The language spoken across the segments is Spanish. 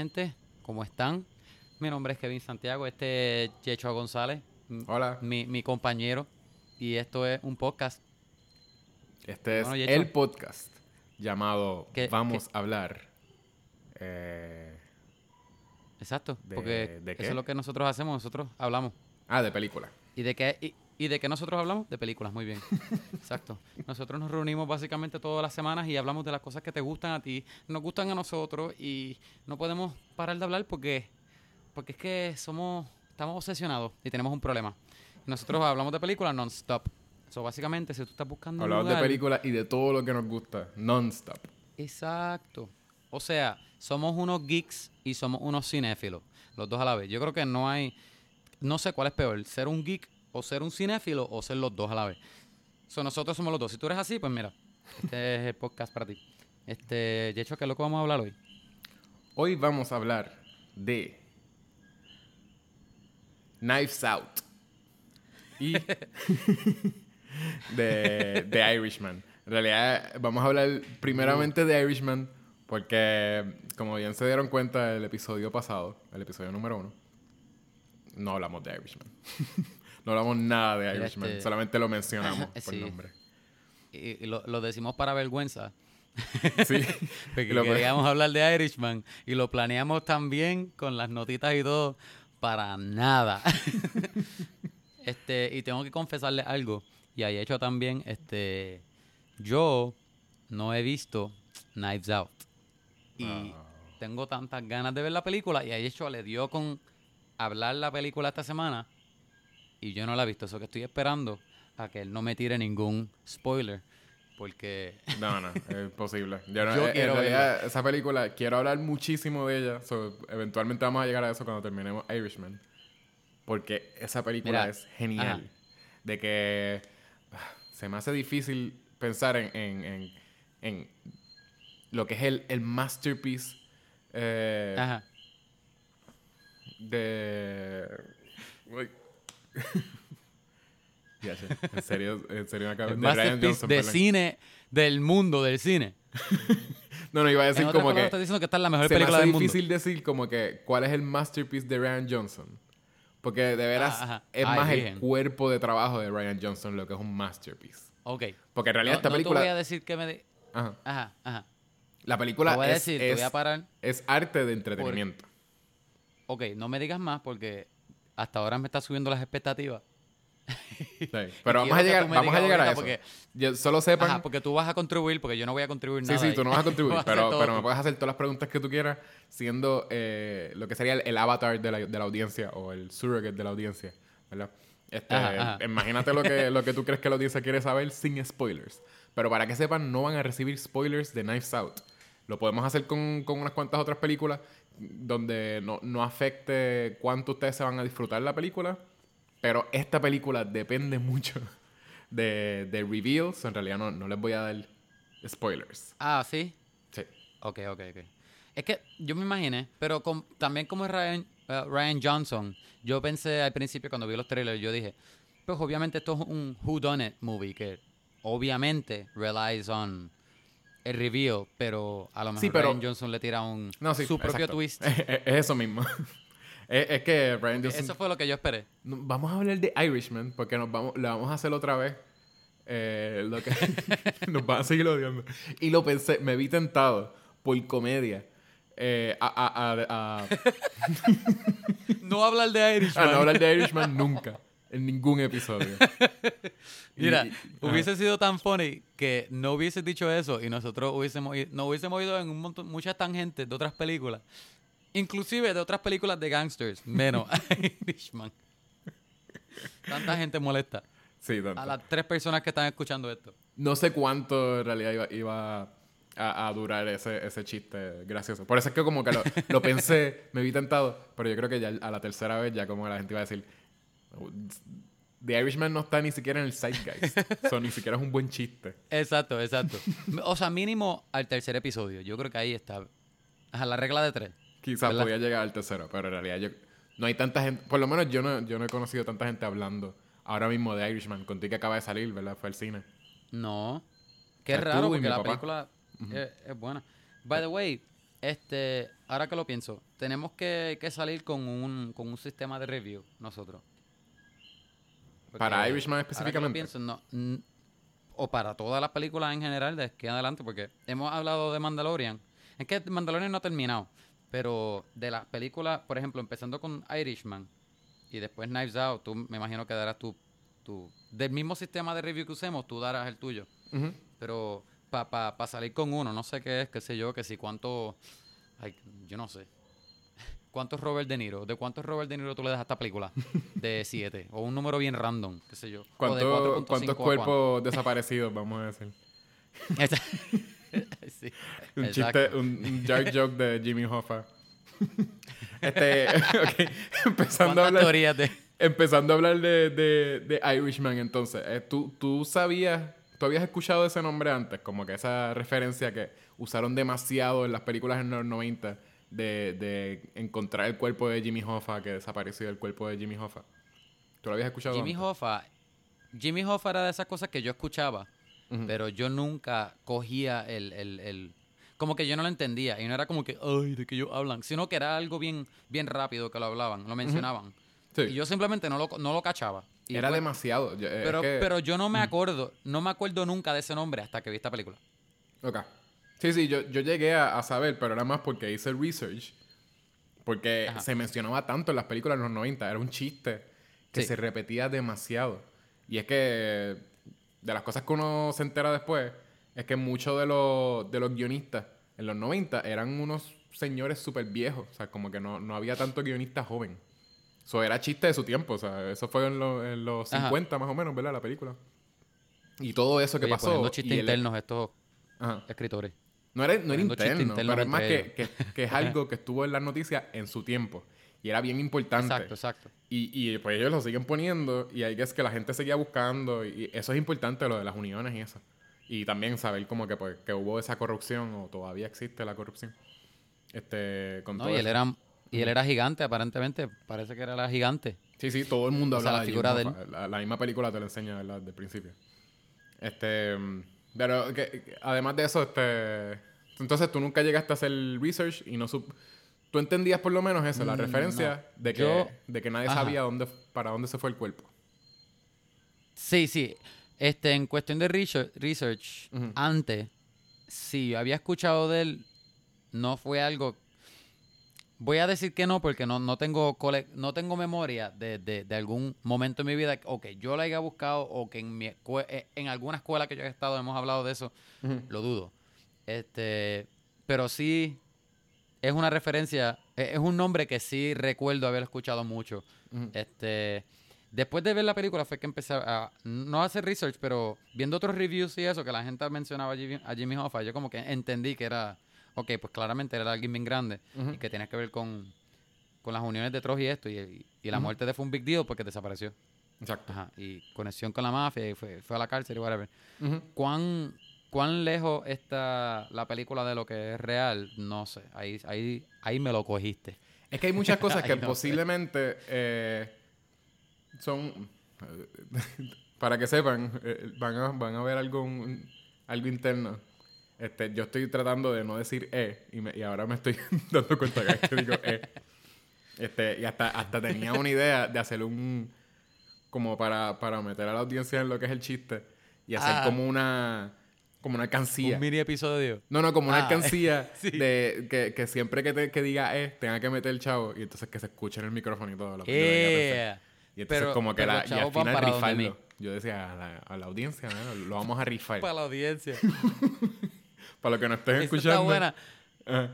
Gente, ¿cómo están? Mi nombre es Kevin Santiago, este es Checho González, Hola, mi, mi compañero, y esto es un podcast. este es Yecho. el podcast llamado ¿Qué- Vamos a hablar. eh, Exacto, ¿De- porque de eso es lo que nosotros hacemos, nosotros hablamos. ah, de película. ¿Y de qué, y, y de qué nosotros hablamos? De películas, muy bien. Exacto. Nosotros nos reunimos básicamente todas las semanas y hablamos de las cosas que te gustan a ti, nos gustan a nosotros y no podemos parar de hablar porque, porque es que somos, estamos obsesionados y tenemos un problema. Nosotros hablamos de películas non-stop. So, básicamente, si tú estás buscando un Hablamos de lugar- película y de todo lo que nos gusta, non-stop. Exacto. O sea, somos unos geeks y somos unos cinéfilos, los dos a la vez. Yo creo que no hay, no sé cuál es peor, ser un geek o ser un cinéfilo o ser los dos a la vez. So, nosotros somos los dos. Si tú eres así, pues mira, este es el podcast para ti. Este, de hecho, ¿qué es lo que vamos a hablar hoy? Hoy vamos a hablar de Knives Out y de, de Irishman. En realidad, vamos a hablar primeramente de Irishman porque, como bien se dieron cuenta el episodio pasado, el episodio número uno, no hablamos de Irishman. no hablamos nada de Irishman, este- solamente lo mencionamos por nombre. Y, y lo, lo decimos para vergüenza, Sí. porque Lo- queríamos hablar de Irishman y lo planeamos también con las notitas y todo para nada. este, y tengo que confesarle algo, y ahí hecho también, este, yo no he visto Knives Out. Y Ah. tengo tantas ganas de ver la película, y ahí hecho le dio con hablar la película esta semana, y yo no la he visto, eso que estoy esperando a que él no me tire ningún spoiler, porque... No, no, es posible. Yo, no- Yo en quiero realidad, esa película, quiero hablar muchísimo de ella. so, eventualmente vamos a llegar a eso cuando terminemos Irishman. Porque esa película Mira, es genial. ajá. De que ah, se me hace difícil pensar en, en, en- en lo que es el, el masterpiece eh, Ajá. de... Uy. Ya sé, en serio, en serio me acabo de Ryan Johnson, de perdón. cine del mundo del cine. No, no, iba a En decir otras como que... estás diciendo que esta es la mejor se me película hace del mundo. difícil decir como que cuál es el masterpiece de Ryan Johnson. Porque de veras Ah, es Ay, más virgen. el cuerpo de trabajo de Ryan Johnson lo que es un masterpiece. Ok. Porque en realidad No, esta no te película... voy a decir que me... de- Ajá. Ajá, ajá. La película voy a es, decir, te voy a es- parar. es arte de entretenimiento. Ok, no me digas más porque hasta ahora me está subiendo las expectativas. Sí, Pero vamos a llegar, vamos a, llegar a eso. porque- Yo- solo sepan... Ajá, porque tú vas a contribuir, porque yo no voy a contribuir Sí, nada. sí, ahí. tú no vas a contribuir, Vas a pero, pero me puedes hacer todas las preguntas que tú quieras, siendo eh, lo que sería el, el avatar de la, de la audiencia o el surrogate de la audiencia, ¿verdad? Este, Ajá, ajá. Imagínate lo que, lo que tú crees que la audiencia quiere saber sin spoilers. Pero para que sepan, no van a recibir spoilers de Knives Out. Lo podemos hacer con, con unas cuantas otras películas donde no, no afecte cuánto ustedes se van a disfrutar la película. Pero esta película depende mucho de, de reveals. En realidad no, no les voy a dar spoilers. Ah, sí. Sí. Ok, ok, ok. Es que yo me imaginé, pero con- también como es Ryan, eh, Ryan Johnson, yo pensé al principio cuando vi los trailers, yo dije, pues obviamente esto es un Who Done It movie que obviamente relies on el reveal, pero a lo mejor Sí, pero- Ryan Johnson le tira un No, sí, su propio exacto. twist. Es, es- es eso mismo. es, es que Ryan Johnson... Eso fue lo que yo esperé. Vamos a hablar de Irishman porque nos vamos, le vamos a hacer otra vez. eh, lo que nos van a seguir odiando. Y lo pensé, me vi tentado por comedia eh, a, a, a, a- No hablar de a Irishman. no hablar de Irishman nunca. En ningún episodio. Mira, y- hubiese sido tan funny que no hubiese dicho eso y nosotros hubiésemos nos hubiésemos ido en un montón, muchas tangentes de otras películas. Inclusive de otras películas de gangsters, menos Irishman. Tanta gente molesta. Sí, tanto. A las tres personas que están escuchando esto. No sé cuánto en realidad iba, iba a, a durar ese, ese chiste gracioso. Por eso es que como que lo, lo pensé, me vi tentado, pero yo creo que ya a la tercera vez ya como la gente iba a decir, The Irishman no está ni siquiera en el zeitgeist. so, ni siquiera es un buen chiste. Exacto, exacto. O sea, mínimo al tercer episodio. Yo creo que ahí está. Ajá, la regla de tres. Quizás podía llegar al tercero, pero en realidad yo, no hay tanta gente, por lo menos yo no, yo no he conocido tanta gente hablando ahora mismo de Irishman. Contigo que acaba de salir, ¿verdad? Fue al cine. No. Qué raro porque la papá. película es, es buena. By the way, Este, ahora que lo pienso, tenemos que, que salir con un, con un sistema de review nosotros. Para Irishman específicamente. pienso, no, o para todas las películas en general de aquí adelante, porque hemos hablado de Mandalorian. Es que Mandalorian no ha terminado, pero de las películas, por ejemplo, empezando con Irishman y después Knives Out, tú me imagino que darás tu, tu del mismo sistema de review que usemos, tú darás el tuyo. Pero para pa, pa salir con uno, no sé qué es, qué sé yo, que si cuánto. ay, yo no sé. ¿Cuántos Robert De Niro? ¿De cuántos Robert De Niro tú le das a esta película? De 7. O un número bien random, qué sé yo. De ¿Cuánto- 4.5 ¿Cuántos cuerpos desaparecidos, vamos a decir? sí, Un exacto. chiste, un, dark joke de Jimmy Hoffa. este, ok, empezando a ¿Cuántas hablar, de.? empezando a hablar de, de, de Irishman, entonces, eh, ¿tú, ¿tú sabías, tú habías escuchado ese nombre antes? Como que esa referencia que usaron demasiado en las películas en los 90 de, de encontrar el cuerpo de Jimmy Hoffa, que desapareció el cuerpo de Jimmy Hoffa. ¿Tú lo habías escuchado Jimmy antes? Hoffa. Jimmy Hoffa era de esas cosas que yo escuchaba, Ujú. pero yo nunca cogía el, el, el- Como que yo no lo entendía. Y no era como que, ay, de que ellos hablan. Sino que era algo bien, bien rápido que lo hablaban, lo mencionaban. Sí. Y yo simplemente no lo, no lo cachaba. Y Era demasiado. Yo- eh, es Pero, que- pero yo no me acuerdo, no me acuerdo nunca de ese nombre hasta que vi esta película. Ok. Sí, sí, yo, yo llegué a, a saber, pero era más porque hice research. Porque Ajá. se mencionaba tanto en las películas de los 90. Era un chiste que Sí. se repetía demasiado. Y es que de las cosas que uno se entera después, es que muchos de los, de los guionistas en los 90 eran unos señores súper viejos. O sea, como que no, no había tanto guionista joven. Eso era chiste de su tiempo. O sea, eso fue en, lo- en los Ajá. 50 más o menos, ¿verdad? La película. Y todo eso que Oye, pasó. y chistes internos estos Ajá. escritores. No era, no era interno, interno pero es más que, que, que es algo que estuvo en las noticias en su tiempo. Y era bien importante. Exacto, exacto. Y, y pues ellos lo siguen poniendo y hay que es que la gente seguía buscando y eso es importante, lo de las uniones y eso. Y también saber como que, pues, que hubo esa corrupción o todavía existe la corrupción. Este, con No, todo y él eso. era y él era gigante, aparentemente. Parece que era la gigante. Sí, sí, todo el mundo O sea, hablaba la de figura de él. La, la misma película te lo enseña, ¿verdad? Desde el principio. Este... Pero que- además de eso, este... Entonces tú nunca llegaste a hacer research y no sup... Tú entendías por lo menos eso, la Mm, referencia no. de, que, Yo- de que nadie Ajá. sabía dónde, para dónde se fue el cuerpo. Sí, sí. Este, en cuestión de research, research Ujú. antes, sí, había escuchado de él, no fue algo... Voy a decir que no, porque no, no, tengo, cole- no tengo memoria de, de- de algún momento en mi vida o que yo la haya buscado o que en, mi eh, en alguna escuela que yo he estado hemos hablado de eso. Lo dudo. Este, pero sí es una referencia, e- es un nombre que sí recuerdo haber escuchado mucho. Este, después de ver la película fue que empecé a no a hacer research, pero viendo otros reviews y eso que la gente mencionaba a Jimmy, a Jimmy Hoffa, yo como que entendí que era, ok, pues claramente era alguien bien grande y que tenía que ver con, con las uniones de Troy y esto y, y la muerte de fue un big deal porque desapareció. Exacto. Ajá, y conexión con la mafia y fue, fue a la cárcel y whatever. ¿Cuán, ¿Cuán lejos está la película de lo que es real? No sé. Ahí, ahí, ahí me lo cogiste. Es que hay muchas cosas que no posiblemente eh, son... Para que sepan, eh, van, a, van a ver algo, un- algo interno. Este, yo estoy tratando de no decir E y, me- y ahora me estoy dando cuenta que, que digo E. Este, y hasta, hasta tenía una idea de hacer un... Como para, para meter a la audiencia en lo que es el chiste y hacer Ah. como una... Como una alcancía. Un mini episodio. No, no, como una Ah, alcancía sí. de que, que siempre que, te- que diga E, tenga que meter el chavo y entonces que se escuche en el micrófono y todo. Perfecta. Eh, y entonces pero- como que la, y al final rifarlo. Yo decía a la, a la audiencia, ¿no? lo vamos a rifar. Para la audiencia. Para los que nos estén escuchando. está buena. Ajá.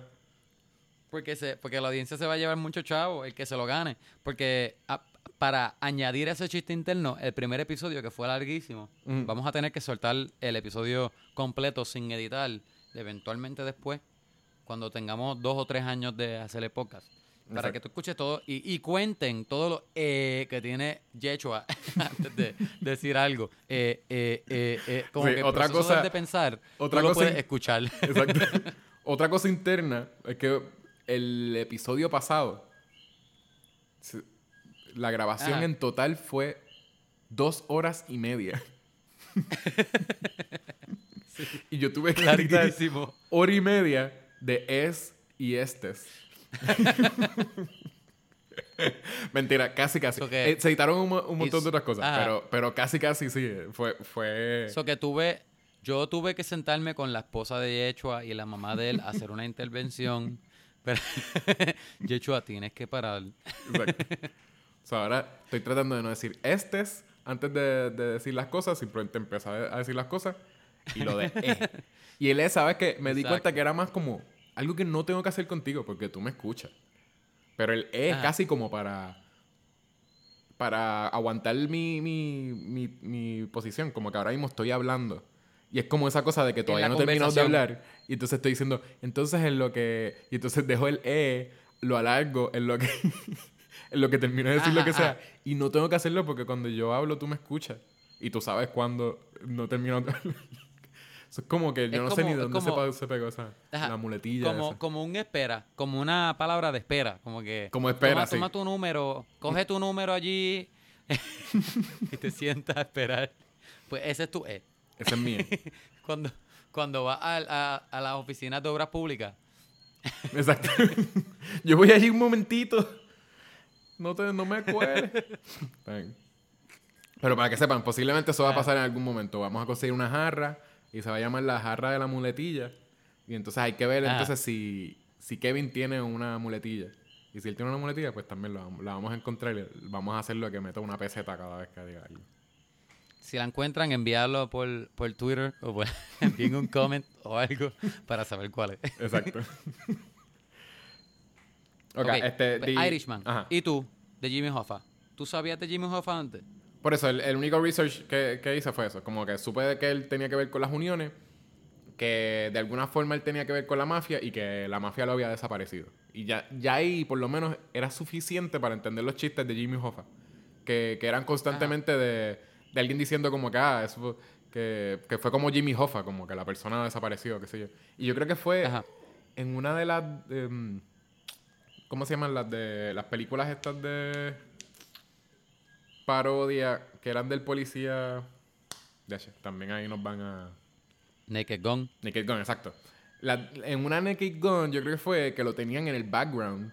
Porque, se, porque la audiencia se va a llevar mucho chavo, el que se lo gane. Porque a- para añadir ese chiste interno, el primer episodio, que fue larguísimo, vamos a tener que soltar el episodio completo sin editar, eventualmente después, cuando tengamos dos o tres años de hacerle podcast. Para Exacto. que tú escuches todo y, y cuenten todo lo eh, que tiene Yechua antes de decir algo. Eh, eh, eh, eh, como Sí, que el otra cosa- de pensar, otra tú lo cosa puedes in- escuchar. Exacto. Otra cosa interna es que el episodio pasado, la grabación Ajá. en total fue dos horas y media. Y yo tuve que hora y media de es y estes. Mentira, casi casi. So que- Eh, se editaron un, un montón de otras cosas, Ajá. pero, pero casi casi sí. Fue, fue... Eso que tuve, yo tuve que sentarme con la esposa de Yechua y la mamá de él a hacer una intervención. Pero Yechua, tienes que parar. Exacto. O sea, ahora estoy tratando de no decir estes antes de, de decir las cosas, simplemente empezar a decir las cosas y lo de e. Y e, ¿sabes que Me di Exacto. cuenta que era más como algo que no tengo que hacer contigo porque tú me escuchas. Pero el e es casi como para para aguantar mi, mi, mi, mi posición, como que ahora mismo estoy hablando. Y es como esa cosa de que todavía no he terminado de hablar. Y entonces estoy diciendo, entonces en lo que... Y entonces dejo el E, lo alargo en lo que... en lo que termino de decir lo Ajá, que sea. ajá. Y no tengo que hacerlo porque cuando yo hablo tú me escuchas. Y tú sabes cuando no termino de hablar. Es como que yo no sé ni es dónde se, como- pa- se pegó esa... Ajá. La muletilla Como, esa. como un espera, como una palabra de espera. Como que. Como espera, toma, sí. toma tu número, coge tu número allí y te sientas a esperar. Pues ese es tu E. Ese es mío. Cuando, cuando vas a, a, a las oficinas de obras públicas. Exacto. Yo voy allí un momentito. No, te, no me bien. Pero para que sepan, posiblemente eso va a pasar en algún momento. Vamos a conseguir una jarra y se va a llamar la jarra de la muletilla. Y entonces hay que ver Ah. entonces si, si Kevin tiene una muletilla. Y si él tiene una muletilla, pues también la vamos a encontrar y vamos a hacerlo que meta una peseta cada vez que diga algo. Si la encuentran, envíalo por, por Twitter o por, envíen un comment o algo para saber cuál es. Exacto. ok, Ok, este... pues, Irishman. Ajá. ¿Y tú? De Jimmy Hoffa. ¿Tú sabías de Jimmy Hoffa antes? Por eso, el, el único research que, que hice fue eso. Como que supe que él tenía que ver con las uniones, que de alguna forma él tenía que ver con la mafia y que la mafia lo había desaparecido. Y ya, ya ahí, por lo menos, era suficiente para entender los chistes de Jimmy Hoffa. Que, que eran constantemente de, de alguien diciendo como que, ah, eso que, que fue como Jimmy Hoffa, como que la persona desapareció, qué sé yo. Y yo creo que fue Ajá. en una de las... em, ¿Cómo se llaman las de las películas estas de parodia que eran del policía? Ya sé, también ahí nos van a Naked Gun. Naked Gun, exacto. La- en una Naked Gun, yo creo que fue que lo tenían en el background.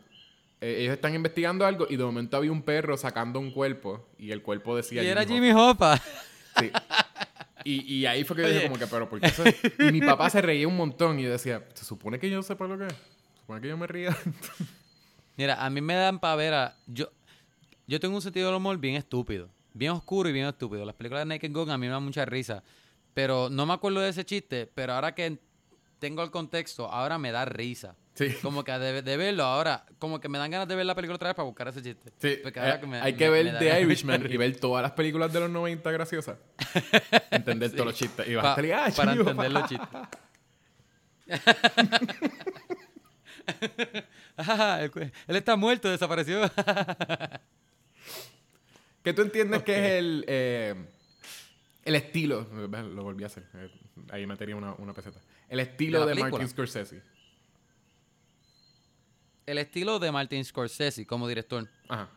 Eh, ellos están investigando algo y de momento había un perro sacando un cuerpo y el cuerpo Y decía era Hoffa. Jimmy Hoffa. Sí. Y, y ahí fue que yo dije como que, pero ¿por qué eso? Y mi papá se reía un montón y yo decía, ¿se supone que yo sepa lo que es? ¿Se supone que yo me ría? Mira, a mí me dan pavera. Yo, yo tengo un sentido del humor bien estúpido. Bien oscuro y bien estúpido. Las películas de Naked Gun a mí me dan mucha risa. Pero no me acuerdo de ese chiste. Pero ahora que tengo el contexto, ahora me da risa. Sí. Como que de, de verlo ahora, como que me dan ganas de ver la película otra vez para buscar ese chiste. Sí, Porque ahora eh, que me- hay me- que ver The Irishman y ver todas las películas de los 90 graciosas. Entender Sí. todos los chistes. Y vas Pa- a ah, para entender Hoffa". los chistes. Ah, él, él está muerto, desapareció. ¿Qué tú entiendes que es el, eh, el estilo? Lo volví a hacer. eh, Ahí metería una, una peseta. El estilo ¿De? Martin Scorsese. el estilo de Martin Scorsese como director. Ajá.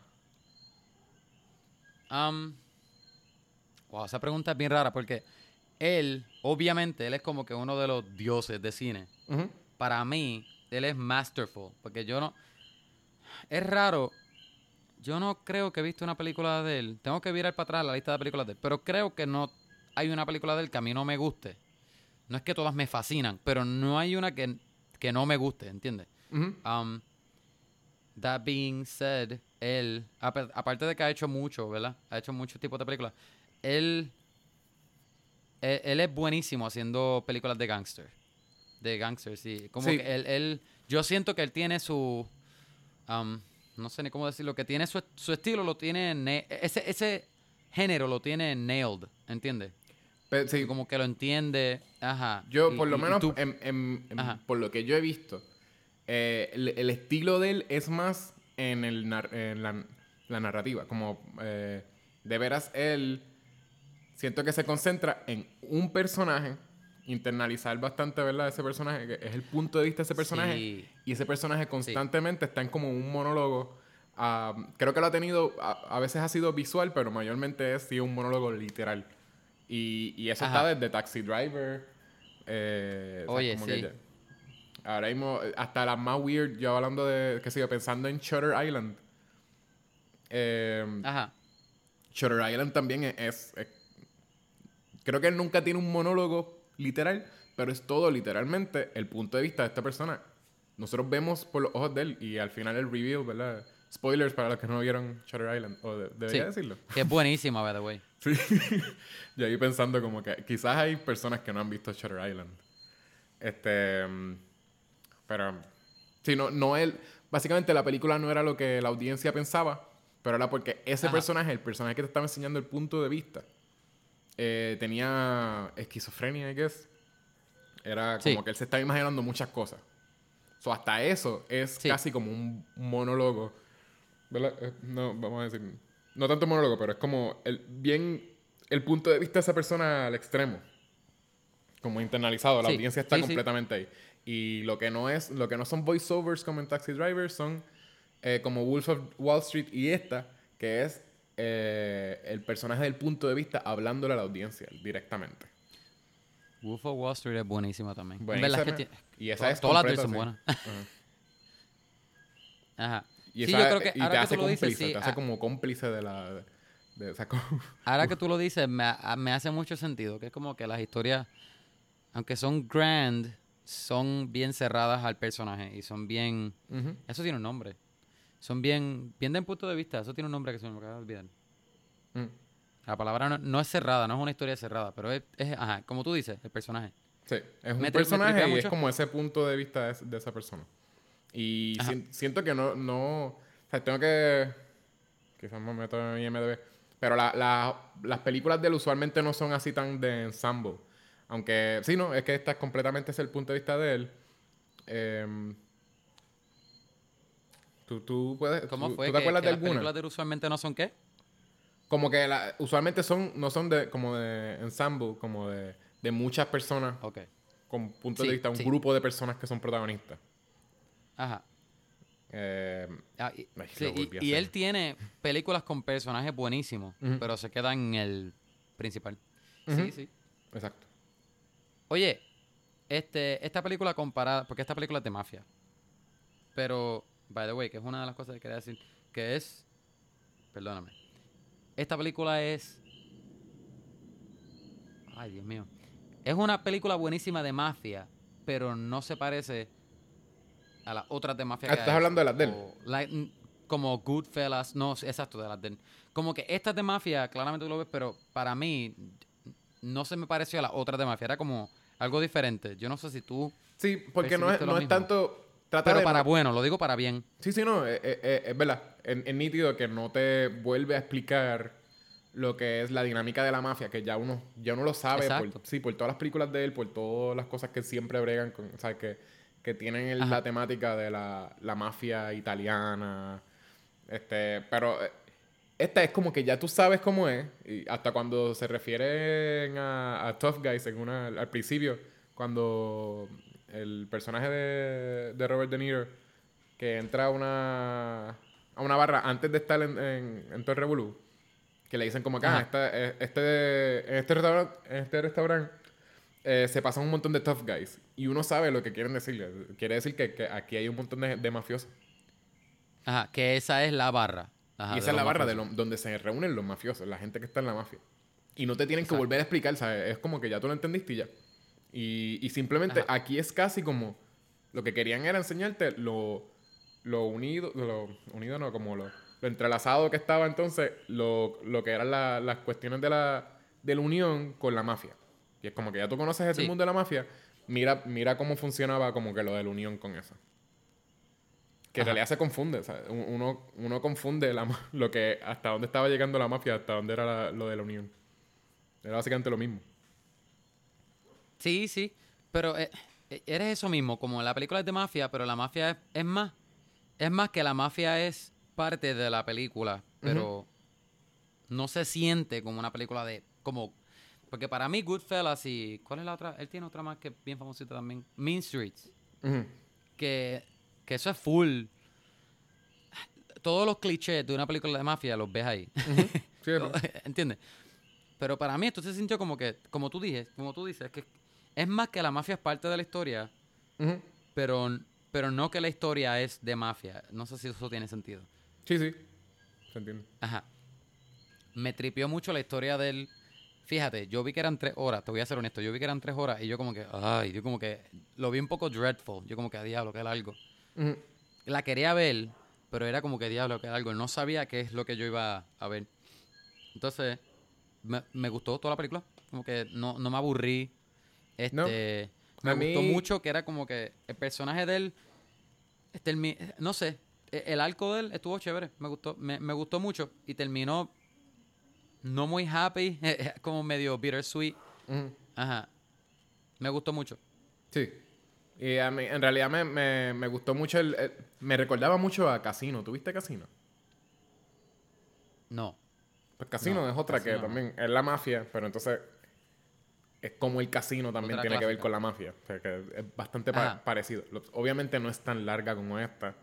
Am, wow, esa pregunta es bien rara porque él, obviamente, él es como que uno de los dioses de cine. Para mí, él es masterful. Porque yo no. Es raro. Yo no creo que he visto una película de él. Tengo que virar para atrás la lista de películas de él. Pero creo que no hay una película de él que a mí no me guste. No es que todas me fascinan, pero no hay una que, que no me guste, ¿entiendes? Um, that being said, él, apa- aparte de que ha hecho mucho, ¿verdad? Ha hecho muchos tipos de películas. Él, él, él es buenísimo haciendo películas de gangster. De gangster, sí. Como Sí. que él, él- yo siento que él tiene su, um, no sé ni cómo decirlo, que tiene su, su estilo, lo tiene, ese, ese género lo tiene nailed, ¿entiendes? Pero, sí, Como que lo entiende, ajá. Yo, y- por lo y- menos, tú- en- en- en- Ajá. por lo que yo he visto, eh, el, el estilo de él es más en, el en la, la narrativa. Como, eh, de veras, él siento que se concentra en un personaje, internalizar bastante, ¿verdad? Ese personaje, que es el punto de vista de ese personaje. Sí. Y ese personaje constantemente está en como un monólogo. creo que lo ha tenido, a, a veces ha sido visual, pero mayormente es sí, un monólogo literal. Y, y eso Ajá. está desde Taxi Driver. eh, o sea, Oye, que sí. Ahora mismo, eh, hasta las más weird, yo hablando de, qué sé yo, pensando en Shutter Island. Eh, Ajá. Shutter Island también es, es- es- Creo que él nunca tiene un monólogo literal, pero es todo literalmente el punto de vista de esta persona. Nosotros vemos por los ojos de él y al final el reveal, ¿verdad? Spoilers para los que no vieron Shutter Island. ¿O de- debería Sí. decirlo? Que es buenísima, by the way. Sí. Yo ahí pensando como que quizás hay personas que no han visto Shutter Island. Este. Pero. Sí, no, no él. Básicamente la película no era lo que la audiencia pensaba, pero era porque ese Ajá. personaje, el personaje que te estaba enseñando el punto de vista, eh, tenía esquizofrenia, I guess. Era como Sí. que él se estaba imaginando muchas cosas. So, hasta eso es Sí. casi como un monólogo. ¿verdad? Eh, No, vamos a decir. No tanto monólogo, pero es como el, bien el punto de vista de esa persona al extremo. Como internalizado. La Sí, audiencia está completamente ahí. Y lo que no es, lo que no son voiceovers como en Taxi Driver son eh, como Wolf of Wall Street y esta, que es eh, el personaje del punto de vista hablándole a la audiencia directamente. Wolf of Wall Street es buenísima también. En Buenísima. es que Y esa to- es todas las tres son buenas. Ajá. Ajá. Y, sí, esa- yo creo que y ahora te que hace tú lo dices, cómplice, sí, te hace ah, como cómplice de la... de- esa ahora que tú lo dices, me, ha- me hace mucho sentido. Que es como que las historias, aunque son grand, son bien cerradas al personaje y son bien... Eso tiene un nombre. Son bien, bien de punto de vista. Eso tiene un nombre que se me acaba de olvidar. Mm. La palabra no, no es cerrada, no es una historia cerrada, pero es, es, ajá, como tú dices, el personaje. Sí, es un Me tri- me personaje y es como ese punto de vista de, de esa persona. Y siento que no, no... O sea, tengo que... Quizás me meto en IMDb. Pero la- la- las películas de él usualmente no son así tan de ensemble. Aunque, sí, no, es que esta es completamente es el punto de vista de él. Em, ¿tú, tú puedes... ¿Cómo tú- fue? ¿Tú te acuerdas de las alguna? películas de usualmente no son qué? Como que la- usualmente son, no son de, como de ensemble, como de, de muchas personas Ok. con punto Sí, de vista, un sí. grupo de personas que son protagonistas. Ajá. Eh, Ah, y, sí, y- él tiene películas con personajes buenísimos, pero se queda en el principal. Sí, sí. exacto. Oye, este, esta película comparada, porque esta película es de mafia, pero, by the way, que es una de las cosas que quería decir, que es, perdóname, esta película es, ay Dios mío, es una película buenísima de mafia, pero no se parece a las otras de mafia. Ah, que ¿estás hay. hablando de las de él? Como Goodfellas, no, exacto, de las de él. Como que estas de mafia, claramente tú lo ves, pero para mí no se me pareció a las otras de mafia, era como algo diferente. Yo no sé si tú, Sí, porque no es, no es tanto... Trata pero de para no- bueno, lo digo para bien. Sí, sí, no, eh, eh, eh, es verdad. Es, es nítido que no te vuelve a explicar lo que es la dinámica de la mafia, que ya uno, ya uno lo sabe, por, sí, por todas las películas de él, por todas las cosas que siempre bregan con, o sea, que, que tienen el- la temática de la, la mafia italiana, este, pero esta es como que ya tú sabes cómo es, y hasta cuando se refieren a, a Tough Guys en una, al principio, cuando el personaje de, de Robert De Niro que entra a una, a una barra antes de estar en, en, en Revolú, que le dicen como que ah, esta- eh, este, en este restaurante, en este restaurante eh, se pasan un montón de tough guys. Y uno sabe lo que quieren decirle. Quiere decir que, que aquí hay un montón de, de mafiosos. Ajá, que esa es la barra. Ajá, y esa es la barra de lo- donde se reúnen los mafiosos, la gente que está en la mafia. Y no te tienen que volver a explicar, ¿sabes? Es como que ya tú lo entendiste y ya. Y, y simplemente Ajá. aquí es casi como... Lo que querían era enseñarte lo, lo unido... Lo unido no, como lo, lo entrelazado que estaba entonces, lo, lo que eran la- las cuestiones de la, de la unión con la mafia. Y es como que ya tú conoces ese Sí. mundo de la mafia, mira, mira cómo funcionaba como que lo de la unión con eso. Que en realidad se confunde, Uno, uno confunde la lo que hasta dónde estaba llegando la mafia, hasta dónde era la- lo de la unión. Era básicamente lo mismo. Sí, sí, pero eh, eh, eres eso mismo, como la película es de mafia, pero la mafia es, es más, es más que la mafia es parte de la película, pero no se siente como una película de, como, porque para mí Goodfellas y, ¿cuál es la otra? Él tiene otra más que es bien famosita también, Mean Streets, que, que eso es full. Todos los clichés de una película de mafia los ves ahí. Sí, ¿no? ¿Entiendes? Pero para mí esto se sintió como que, como tú dices, como tú dices, que es más que la mafia es parte de la historia, pero, pero no que la historia es de mafia. No sé si eso tiene sentido. Sí, sí. Se entiende. Ajá. Me tripió mucho la historia del... Fíjate, yo vi que eran tres horas, te voy a ser honesto, yo vi que eran tres horas y yo como que, ay, yo como que lo vi un poco dreadful, yo como que, a diablo, que largo. Ujú. La quería ver, pero era como que, diablo, que largo, no sabía qué es lo que yo iba a ver. Entonces, me, me gustó toda la película, como que no, no me aburrí. Este, me A gustó mí- mucho que era como que el personaje de él, este, el no sé, e- el arco de él estuvo chévere, me gustó, me, me gustó mucho y terminó no muy happy, como medio bittersweet. Ajá. Me gustó mucho. Sí. Y a mí, en realidad me, me, me gustó mucho el, el- Me recordaba mucho a Casino. ¿Tuviste Casino? No. Pues Casino No, es otra que no. también es la mafia, pero entonces es como el casino también Otra tiene que ver con la mafia. O sea, que es bastante pa- parecido. Obviamente no es tan larga como esta.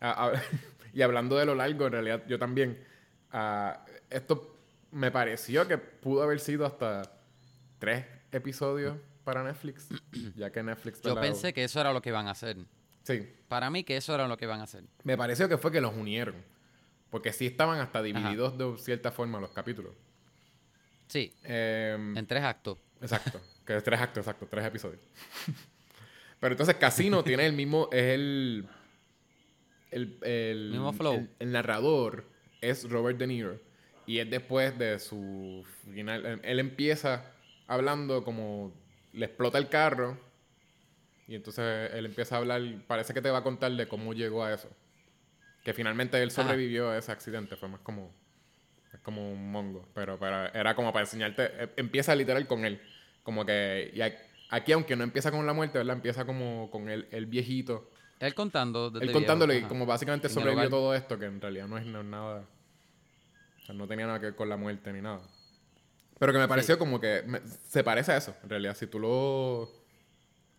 Y hablando de lo largo, en realidad yo también. esto me pareció que pudo haber sido hasta tres episodios para Netflix, ya que Netflix. Yo pensé que eso era lo que iban a hacer. Sí, Para mí que eso era lo que iban a hacer. me pareció que fue que los unieron. Porque sí estaban hasta divididos de cierta forma los capítulos. Sí, Em, en tres actos. Exacto. Que es tres actos, exacto, tres episodios. Pero entonces Casino tiene el mismo, es el... El, el, Mismo flow. el- el narrador es Robert De Niro. Y es después de su final. Él, empieza hablando como le explota el carro. Y entonces él empieza a hablar. Parece que te va a contar de cómo llegó a eso. Que finalmente él Ajá. sobrevivió a ese accidente. Fue más como. Es como un mongo. Pero, pero era como para enseñarte. eh, Empieza literal con él. Como que. Y aquí, aunque no empieza con la muerte, ¿verdad? Empieza como con el, el viejito. Él contando. desde Él viejo, contándole ajá. como básicamente sobrevivió todo esto, que en realidad no es nada. O sea, no tenía nada que ver con la muerte ni nada. Pero que me pareció como que me- se parece a eso, en realidad. Si tú lo.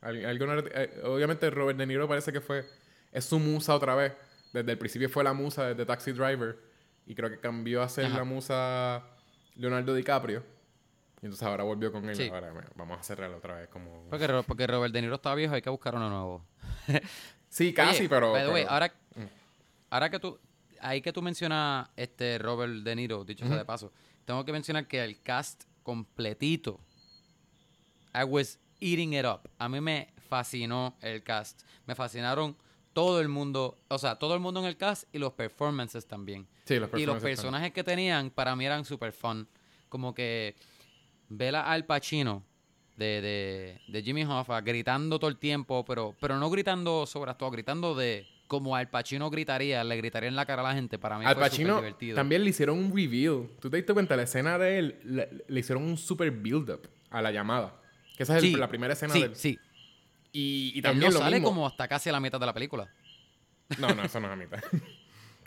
al- eh, obviamente Robert De Niro parece que fue. Es su musa otra vez. Desde el principio fue la musa desde Taxi Driver. Y creo que cambió a ser Ajá. la musa Leonardo DiCaprio. Y entonces ahora volvió con él. Sí. Ahora vamos a cerrarlo otra vez como. Porque, porque Robert De Niro está viejo, hay que buscar uno nuevo. Sí, casi, Oye, pero. by the way, pero- ahora, ahora que tú. Ahí que tú mencionas este Robert De Niro, dicho sea de paso, tengo que mencionar que el cast completito. I was eating it up. A mí me fascinó el cast. Me fascinaron todo el mundo, o sea, todo el mundo en el cast y los performances también. Sí, los Y los personajes que tenían para mí eran super fun. Como que ver a Al Pacino de, de, de Jimmy Hoffa gritando todo el tiempo, pero, pero no gritando sobre todo, gritando de como Al Pacino gritaría, le gritaría en la cara a la gente. Para mí Al fue Pacino divertido. también le hicieron un reveal. ¿Tú te diste cuenta? La escena de él le, le hicieron un super build-up a la llamada. Que esa es el- la primera escena sí, de él. sí. Y, y Él también no lo sale mismo. como hasta casi a la mitad de la película. No, no, eso no es a mitad.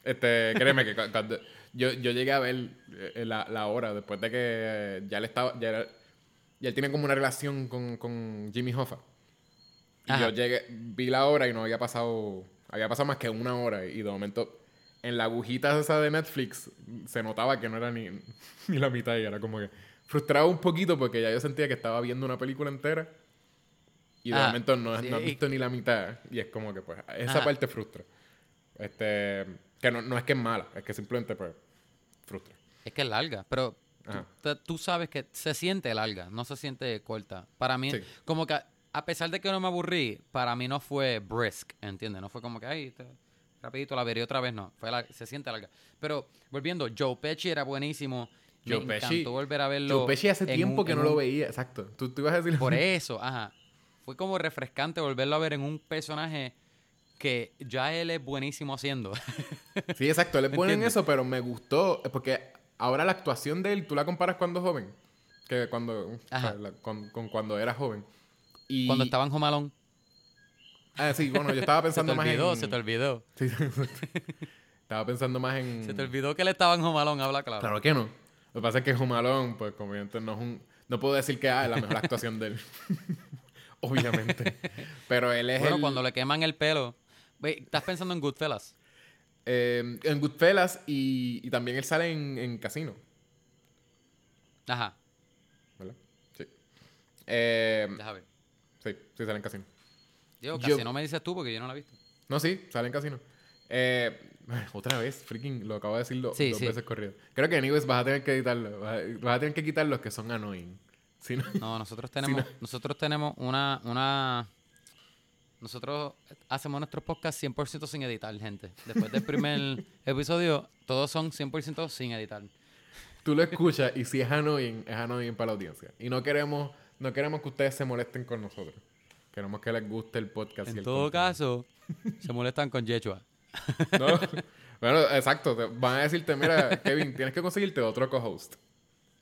este, créeme que cu- cuando yo, yo llegué a ver eh, la, la hora después de que eh, ya él estaba, ya, era- ya él tiene como una relación con, con Jimmy Hoffa. Y Ajá. yo llegué, vi la hora y no había pasado, había pasado más que una hora y de momento en la agujita esa de Netflix se notaba que no era ni, ni la mitad y era como que frustraba un poquito porque ya yo sentía que estaba viendo una película entera y de Ah, momento no, sí, no has y- visto ni la mitad y es como que pues esa Ajá. parte frustra. Este, que no, no es que es mala, es que simplemente pues frustra. Es que es larga, pero tú, sabes que se siente larga, no se siente corta. Para mí, Sí. como que a pesar de que no me aburrí, para mí no fue brisk, ¿entiendes? No fue como que, ay, te- rapidito la veré otra vez, no. Fue la- se siente larga. Pero, volviendo, Joe Pesci era buenísimo. Joe me Pesci- encantó volver a verlo. Joe Pesci hace tiempo un- que no lo veía, exacto. Tú, tú ibas a decir Por eso, ajá. Fue como refrescante volverlo a ver en un personaje que ya él es buenísimo haciendo. Sí, exacto, él es bueno en eso, pero me gustó porque ahora la actuación de él, tú la comparas cuando joven, que cuando, o sea, la- con, con cuando era joven. Y, Cuando estaba en Jomalón. Ah, sí, bueno, yo estaba Se te pensando más olvidó, en... se te olvidó. Sí, sí, sí. estaba pensando más en... Se te olvidó que él estaba en Jomalón, habla claro. Claro que no. Lo que pasa es que Jumalón, pues, como no es un... No puedo decir que ah, es la mejor actuación de él. Obviamente. Pero él es Bueno, el... cuando le queman el pelo. ¿Estás pensando en Goodfellas? eh, en Goodfellas y, y también él sale en, en Casino. Ajá, ¿Verdad? Sí. Eh, déjame ver. sí, sí sale en Casino. Digo, Yo- casi no me dices tú porque yo no la he visto. No, sí, sale en casino. Eh, otra vez, freaking, lo acabo de decir Sí, dos sí. veces corrido. Creo que anyways vas a tener que editarlo. Vas a, vas a tener que quitar los que son annoying. Si no- No, nosotros tenemos, nosotros tenemos una, una, nosotros hacemos nuestros podcasts 100% sin editar, gente. Después del primer episodio, todos son 100% sin editar. tú lo escuchas y si es annoying, es annoying para la audiencia. Y no queremos, no queremos que ustedes se molesten con nosotros. Queremos que les guste el podcast. y En el todo contenido. caso, se molestan con Yechua. No, bueno, exacto. van a decirte, mira, Kevin, tienes que conseguirte otro co-host.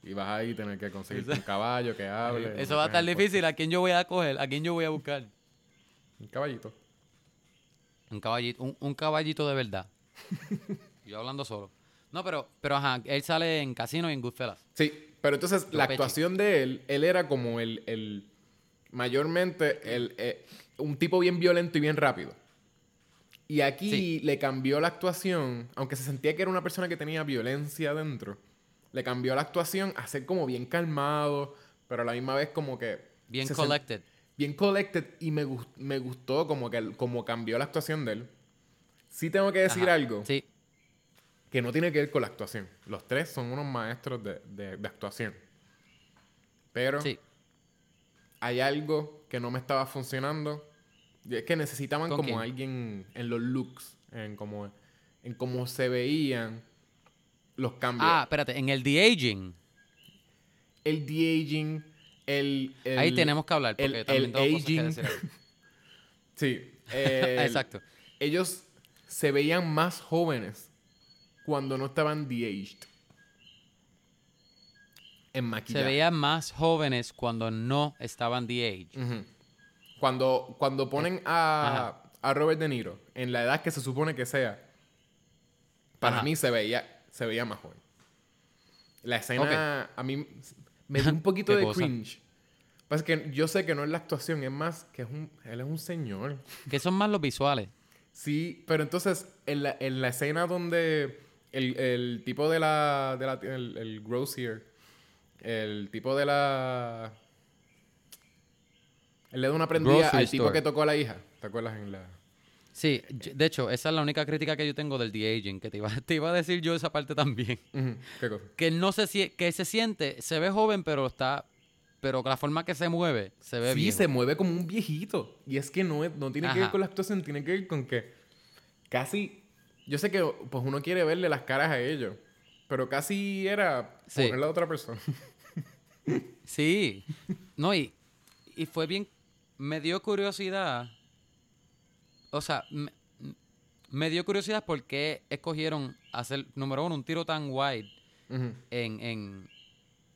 Y vas ahí a tener que conseguirte un caballo que hable. Eso va a estar difícil. ¿A quién yo voy a coger? ¿A quién yo voy a buscar? Un caballito. Un caballito, un, un caballito de verdad. Yo hablando solo. No, pero, pero ajá, él sale en Casino y en Goodfellas. Sí, pero entonces la actuación de él, él era como el, el mayormente el, eh, un tipo bien violento y bien rápido. Y aquí Sí. le cambió la actuación, aunque se sentía que era una persona que tenía violencia dentro, le cambió la actuación a ser como bien calmado, pero a la misma vez como que... Bien collected. Bien collected y me, gus- me gustó como que como cambió la actuación de él. Sí tengo que decir Ajá, algo Sí. que no tiene que ver con la actuación. Los tres son unos maestros de, de- de actuación. Pero Sí. hay algo que no me estaba funcionando. Y es que necesitaban ¿Con como quién? alguien en los looks, en cómo, en cómo se veían los cambios. Ah, espérate, en el The Aging. El de-aging, el, el- Ahí tenemos que hablar, porque el- también tengo cosas que aging. decir. Sí. Exacto. ellos se veían más jóvenes cuando no estaban de-aged. En maquillaje. Se veían más jóvenes cuando no estaban. Ujú. Cuando, cuando ponen a, a Robert De Niro en la edad que se supone que sea, para Ajá. mí se veía, se veía más joven. La escena a mí me dio un poquito ¿Qué de cosa? cringe. Pasa que yo sé que no es la actuación, es más que es un, él es un señor. Que son más los visuales. Sí, pero entonces en la, en la escena donde el, el tipo de la, de la el, el grocer, el tipo de la él le da una prendida Grocery al tipo store. que tocó a la hija, ¿te acuerdas en la Sí, de hecho, esa es la única crítica que yo tengo del The Aging, que te iba, te iba a decir yo esa parte también. Ujú, ¿Qué cosa? Que no se que se siente, se ve joven, pero está, pero la forma que se mueve, se ve Sí, bien. se mueve como un viejito. Y es que no, es- no tiene que ver con la actuación, tiene que ver con que casi. Yo sé que pues uno quiere verle las caras a ellos. Pero casi era Sí. ponerle a otra persona. Sí. No, y, y fue bien. Me dio curiosidad. O sea, me, me dio curiosidad por qué escogieron hacer, número uno, un tiro tan wide en, en,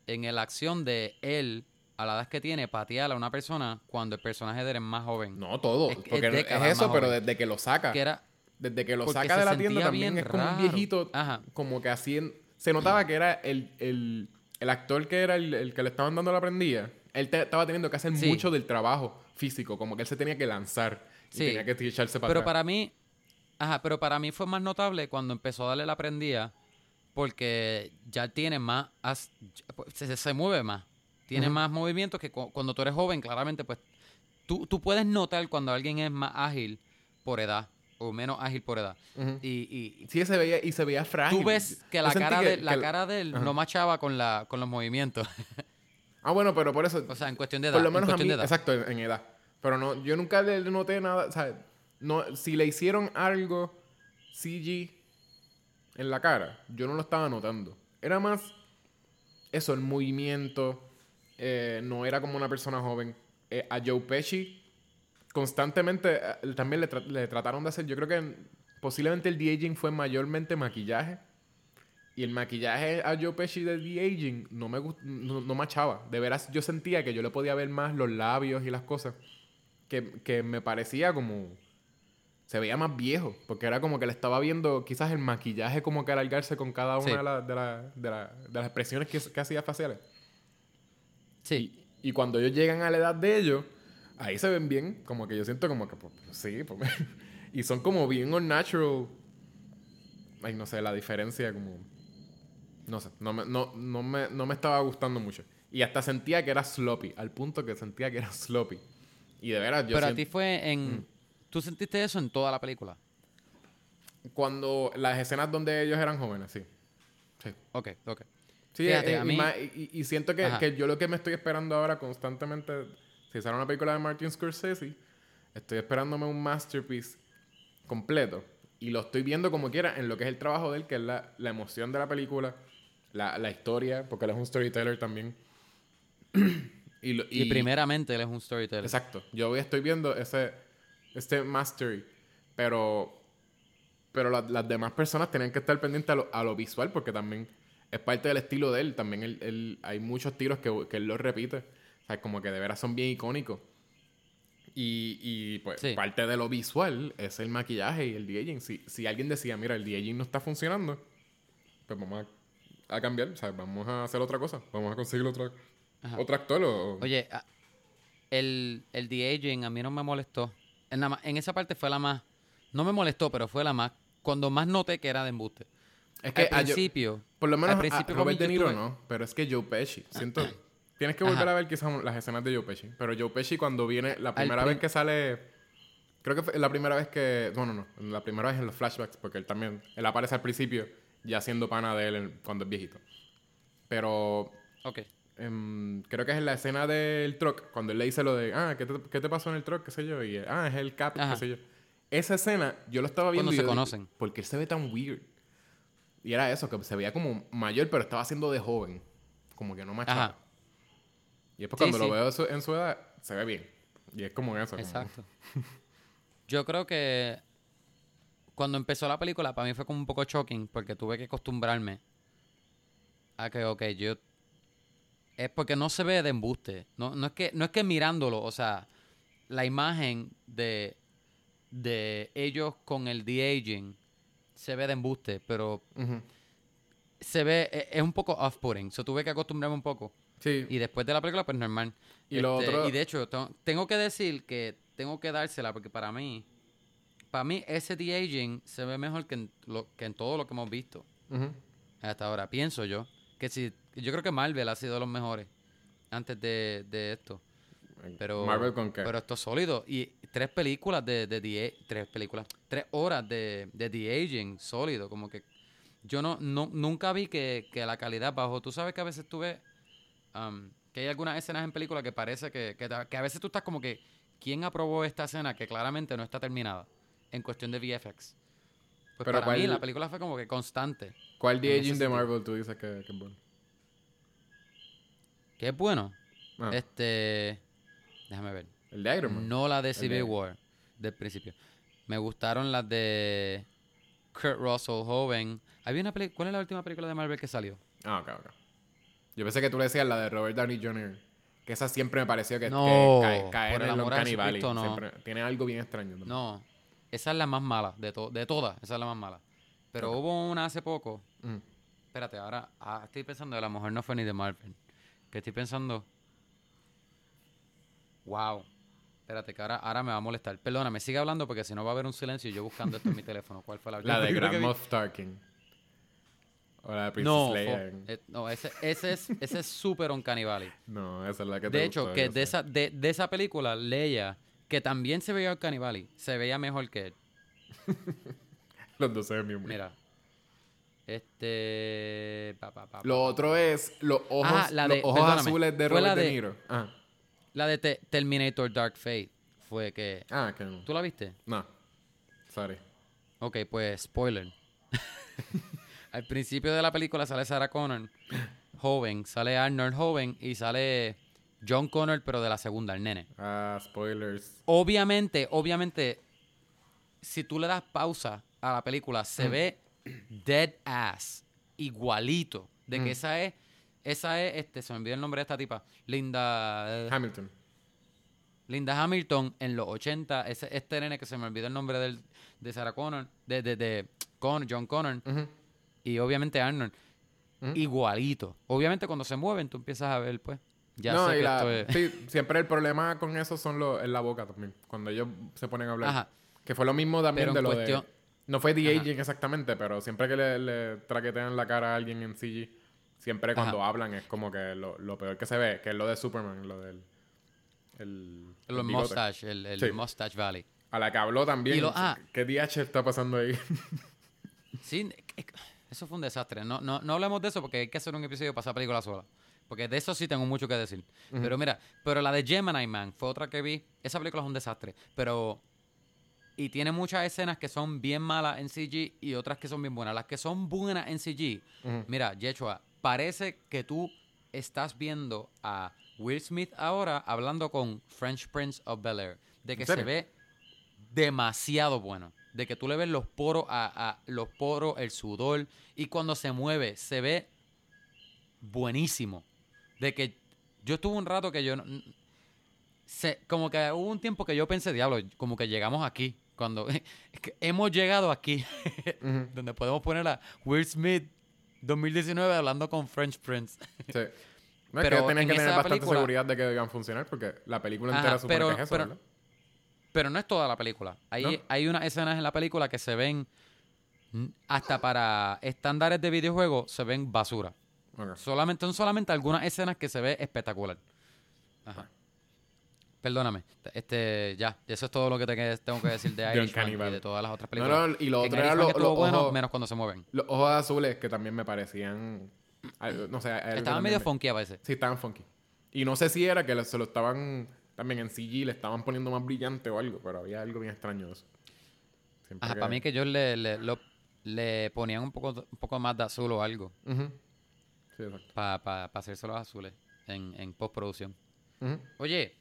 en la acción de él, a la edad que tiene, patear a una persona cuando el personaje de él es más joven. No, todo. Es- porque es eso, pero desde que lo saca. Que era. Desde que lo saca de la tienda también es como un viejito. Ajá. Como que así. en- se notaba que era el, el, el actor que era el, el que le estaban dando la prendida. Él te- estaba teniendo que hacer Sí. mucho del trabajo físico. Como que él se tenía que lanzar. Y Sí. tenía que echarse para Pero atrás. para mí, ajá, pero para mí fue más notable cuando empezó a darle la prendida porque ya tiene más, as- se, se mueve más, tiene más movimientos que cu- cuando tú eres joven, claramente, pues tú, tú puedes notar cuando alguien es más ágil por edad o menos ágil por edad. Ujú. Y, y Sí, se veía, y se veía frágil. tú ves que la, cara, que- de, la que- cara de él no machaba con, la, con los movimientos. Ah, bueno, pero por eso. o sea, en cuestión de edad. por lo en menos a mí. de edad. Exacto, en, en edad. Pero no, yo nunca le noté nada. O sea, no, si le hicieron algo CG en la cara, yo no lo estaba notando. Era más eso, el movimiento. eh, no era como una persona joven. Eh, a Joe Pesci, constantemente eh, también le, tra- le trataron de hacer. Yo creo que posiblemente el de-aging fue mayormente maquillaje. Y el maquillaje a Joe Pesci del de-aging no me no, no machaba. De veras, yo sentía que yo le podía ver más los labios y las cosas. Que, que me parecía como. Se veía más viejo. Porque era como que le estaba viendo quizás el maquillaje como que alargarse con cada una Sí. de, la- de, la- de la- de las expresiones que, que hacía faciales. Sí. Y, y cuando ellos llegan a la edad de ellos, ahí se ven bien. Como que yo siento como que, pues, sí, pues, y son como bien unnatural. Ay, no sé, la diferencia como... No sé, no me, no, no me, no me estaba gustando mucho. Y hasta sentía que era sloppy, al punto que sentía que era sloppy. Y de veras, yo Pero a ti fue en... Mm. ¿Tú sentiste eso en toda la película? cuando las escenas donde ellos eran jóvenes, sí. Sí. Ok, ok. Sí, Fíjate, eh, a mí- y- y siento que, que yo lo que me estoy esperando ahora constantemente, si sale una película de Martin Scorsese, estoy esperándome un masterpiece completo. Y lo estoy viendo como quiera en lo que es el trabajo de él, que es la, la emoción de la película, la, la historia, porque él es un storyteller también. y, lo- Y, primeramente él es un storyteller. Exacto. Yo hoy estoy viendo ese este mastery, pero pero la- las demás personas tienen que estar pendientes a lo, a lo visual porque también es parte del estilo de él. También él, él- hay muchos tiros que, que él los repite. O sea, como que de veras son bien icónicos. Y, y, pues Sí. parte de lo visual es el maquillaje y el de-aging. Si, si alguien decía, mira, el de-aging no está funcionando, pues vamos a, a cambiar. O sea, vamos a hacer otra cosa. Vamos a conseguir otra, Ajá. otro actor o... Oye, a- el, el de-aging a mí no me molestó. En, la en esa parte fue la más... No me molestó, pero fue la más... Cuando más noté que era de embuste. es que Al a yo- principio... Por lo menos al a principio Robert para De Niro no, pero es que Joe Pesci. Siento... Tienes que volver Ajá. a ver quizás las escenas de Joe Pesci. Pero Joe Pesci cuando viene... La primera vez que sale... Creo que fue la primera vez que... No, no, no. La primera vez en los flashbacks. Porque él también... Él aparece al principio ya siendo pana de él cuando es viejito. Pero... Ok. Em, creo que es en la escena del truck. Cuando él le dice lo de... Ah, ¿qué te, qué te pasó en el truck? ¿Qué sé yo? Y... Ah, es el cap. Ajá. ¿Qué sé yo? Esa escena yo lo estaba viendo Cuando y se yo conocen. ¿Por qué él se ve tan weird? Y era eso, que se veía como mayor, pero estaba haciendo de joven. Como que no machaba. Y después Sí, cuando sí. lo veo su- en su edad, se ve bien. Y es como eso. como- Exacto. Yo creo que cuando empezó la película para mí fue como un poco shocking porque tuve que acostumbrarme a que, ok, yo... Es porque no se ve de embuste. No, no, es, que, no es que mirándolo, o sea, la imagen de, de ellos con el de-aging se ve de embuste, pero se ve, e- es un poco off-putting. So tuve que acostumbrarme un poco. Sí. Y después de la película, pues normal. Y lo Este, otro- Y de hecho, tengo que decir que tengo que dársela porque para mí, para mí ese de-aging se ve mejor que en, lo, que en todo lo que hemos visto hasta ahora. Pienso yo. Que si, yo creo que Marvel ha sido de los mejores antes de, de esto. Pero, Marvel con qué. pero esto es sólido. Y tres películas de, de de- tres películas, tres horas de, de de-aging sólido. Como que yo no, no nunca vi que, que la calidad bajó. Tú sabes que a veces tú ves um, que hay algunas escenas en películas que parece que, que a veces tú estás como que, ¿quién aprobó esta escena que claramente no está terminada en cuestión de VFX? Pues Pero para mí ¿cuál- la película fue como que constante. ¿Cuál de aging de. Marvel tú dices que, que es bueno? Que es bueno. Ah, Este. Déjame ver. el de Iron Man. No la de de- Civil War del principio. Me gustaron las de Kurt Russell, joven. Había una peli- ¿Cuál es la última película de Marvel que salió? Ah, ok, ok. Yo pensé que tú le decías la de Robert Downey Jr. Que esa siempre me pareció que, No, que cae, cae por en Valley. Jesucristo, no. Siempre- tiene algo bien extraño. también. No. Esa es la más mala de, to- de todas. Esa es la más mala. Pero hubo una hace poco. Mm. Espérate, ahora ah, estoy pensando, a lo mejor no fue ni de Marvel. Que estoy pensando. Wow. Espérate, que ahora, ahora me va a molestar. Perdóname, sigue hablando porque si no va a haber un silencio y yo buscando esto en mi teléfono. ¿Cuál fue la La de Grand? Moff Tarkin. O la de Princess No, Leia. eh, no, ese, ese es ese es un Valley. No, esa es la que te De hecho, gustó, que de sé. esa, de, de esa película, Leia, que también se veía un Valley, se veía mejor que él. Los dos se ven bien. Mira. Este. pa, pa, pa, Lo otro es los ojos, Ah, la los ojos azules de fue la Robert De de- Niro. Ah, La de Te- Terminator Dark Fate fue que. ah que no. ¿Tú la viste? No. Sorry. Ok, pues spoiler. Al principio de la película sale Sarah Connor, joven, sale Arnold joven y sale John Connor, pero de la segunda, el nene. Ah, spoilers. Obviamente, obviamente, si tú le das pausa a la película, se ve dead ass, igualito. De que Mm. esa es, esa es, este, se me olvidó el nombre de esta tipa, Linda, eh, Hamilton. Linda Hamilton en los 80, ese, este nene que se me olvidó el nombre del, de Sarah Connor, de, de, de Con- John Connor, y obviamente Arnold, igualito. Obviamente cuando se mueven, tú empiezas a ver, pues, ya no, sé y que la- esto es... sí, siempre el problema con eso son los en la boca también. Cuando ellos se ponen a hablar. Ajá. Que fue lo mismo también de lo cuestión- de. No fue de aging exactamente, pero siempre que le, le traquetean la cara a alguien en CG, siempre cuando hablan es como que lo, lo peor que se ve, que es lo de Superman, lo del. el, El. Mustache, el, el Sí. Mustache Valley. A la que habló también. Lo- ah. ¿Qué DH está pasando ahí? Sí, eso fue un desastre. No, no, no hablemos de eso porque hay que hacer un episodio para esa película sola. Porque de eso sí tengo mucho que decir. Pero mira, pero la de Gemini Man fue otra que vi. Esa película es un desastre. Pero. Y tiene muchas escenas que son bien malas en CG y otras que son bien buenas. Las que son buenas en CG, mira, Yechua, parece que tú estás viendo a Will Smith ahora hablando con French Prince of Bel Air. De que ¿En se ve demasiado bueno. De que tú le ves los poros a, a- los poros, el sudor. Y cuando se mueve, se ve buenísimo. De que yo estuve un rato que yo no- se- como que hubo un tiempo que yo pensé, diablo, como que llegamos aquí. Cuando hemos llegado aquí, Ujú. donde podemos poner a Will Smith 2019 hablando con French Prince. Sí. No, Pero es que tenían en que tener bastante película- seguridad de que iban a funcionar porque la película Ajá, entera supone pero- que es eso, pero- ¿verdad? Pero no es toda la película. Hay, ¿No? hay unas escenas en la película que se ven, hasta para estándares de videojuego, se ven basura. Solamente, son solamente algunas escenas que se ve espectacular. Ajá. Perdóname. Este, ya, eso es todo lo que te que- tengo que decir de Irishman y de todas las otras No, películas. no, y lo otro era lo- bueno, ojos- menos cuando se mueven. Los ojos azules que también me parecían. No sé. Estaban medio me- funky a veces. Sí, estaban funky. Y no sé si era que se lo estaban. También en CG le estaban poniendo más brillante o algo, pero había algo bien extraño de eso. Siempre Ajá, para mí que ellos le, le, lo- le ponían un poco, un poco más de azul o algo Ujú. Sí, exacto. para pa, pa hacerse los azules en, en postproducción. Oye,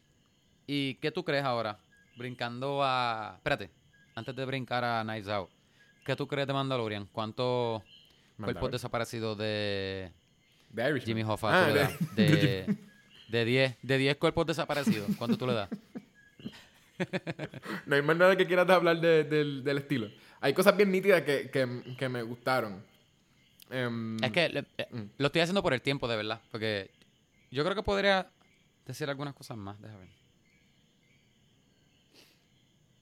¿y qué tú crees ahora? Brincando a... Espérate, antes de brincar a Knives Out. ¿Qué tú crees de Mandalorian? ¿Cuántos cuerpos desaparecidos de De Irishman. Jimmy Hoffa Ah, de-? De, de 10 de 10 cuerpos desaparecidos. ¿Cuánto tú le das? No hay más nada que quieras hablar de- del, del estilo. Hay cosas bien nítidas que, que, que me gustaron. Em, Es que le- eh, Mm. lo estoy haciendo por el tiempo, de verdad. Porque yo creo que podría decir algunas cosas más. Déjame ver.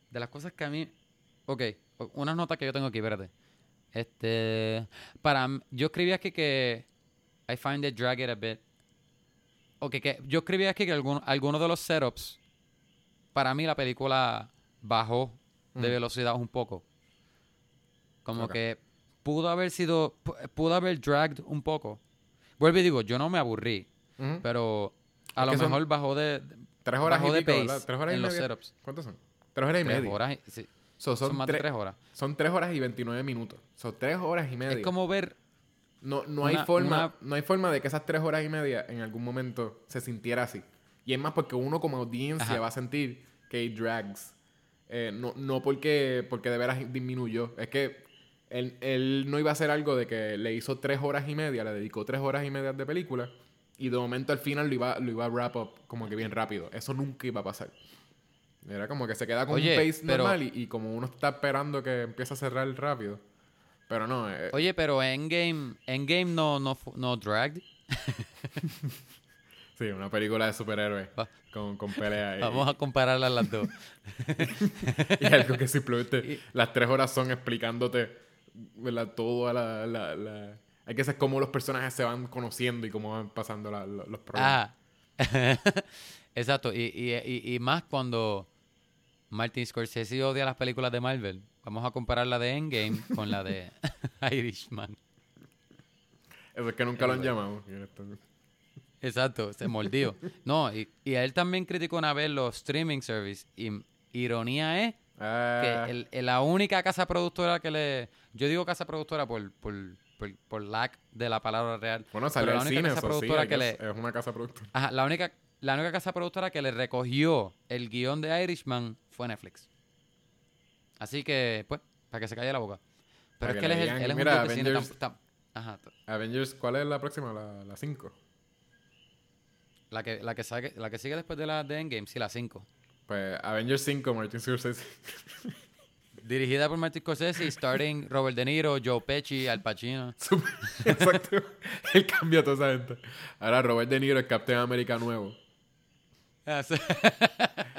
De las cosas que a mí. Ok, unas notas que yo tengo aquí, espérate. Este. Para. Yo escribí aquí que. I find it drag it a bit. Ok, que yo escribí aquí que algunos de los setups. Para mí la película bajó de Mm. velocidad un poco. Como que pudo haber sido. pu- Pudo haber dragged un poco. Vuelvo y digo, yo no me aburrí. Pero a lo mejor bajó de. Tres horas bajó y de pico. Tres horas y en los setups. ¿Cuántos son? Tres horas y Tres media. horas. y- sí, So, son, son más de tre- tres horas. son tres horas y 29 minutos. Son tres horas y media. Es como ver. No, no, hay forma, una- no hay forma de que esas tres horas y media en algún momento se sintiera así. Y es más porque uno como audiencia Ajá. va a sentir que hay drags. Eh, no, no porque, porque de veras disminuyó. Es que él, él no iba a hacer algo de que le hizo tres horas y media, le dedicó tres horas y media de película. Y de momento al final lo iba, lo iba a wrap up como que bien rápido. Eso nunca iba a pasar. Era como que se queda con Oye, un pace pero- normal y, y como uno está esperando que empiece a cerrar rápido. Pero no, eh, Oye, pero Endgame. Endgame no, no, no dragged. Sí, una película de superhéroes con, con pelea. y- Vamos a compararlas las dos. Y algo que simplemente las tres horas son explicándote ¿verdad? todo a la, la, la- Hay que ser cómo los personajes se van conociendo y cómo van pasando la- los problemas. Ah. Exacto. Y, y, y, y más cuando Martin Scorsese odia las películas de Marvel. Vamos a comparar la de Endgame con la de Irishman. Eso es que nunca lo han llamado. Exacto, se mordió. No, y, y él también criticó una vez los streaming service. Y ironía es Ah, que el- el- la única casa productora que le... Yo digo casa productora por, por, por, por lack de la palabra real. bueno, salió la única cine, casa eso sí, productora I que le... es una casa productora. Ajá, la única, la única casa productora que le recogió el guion de Irishman fue Netflix. Así que, pues, para que se calle la boca. Pero Para es que él es, el, él es un mira, dios de cine Avengers- tan- tan- Ajá, Avengers, ¿cuál es la próxima? La 5. la que, la, que saque- la que sigue después de la de Endgame, sí, la 5. Pues Avengers 5, Martin Scorsese. Dirigida por Martin Scorsese, starring Robert De Niro, Joe Pesci, Al Pacino. Exacto. Él cambia a toda esa gente. Ahora Robert De Niro es Captain América nuevo.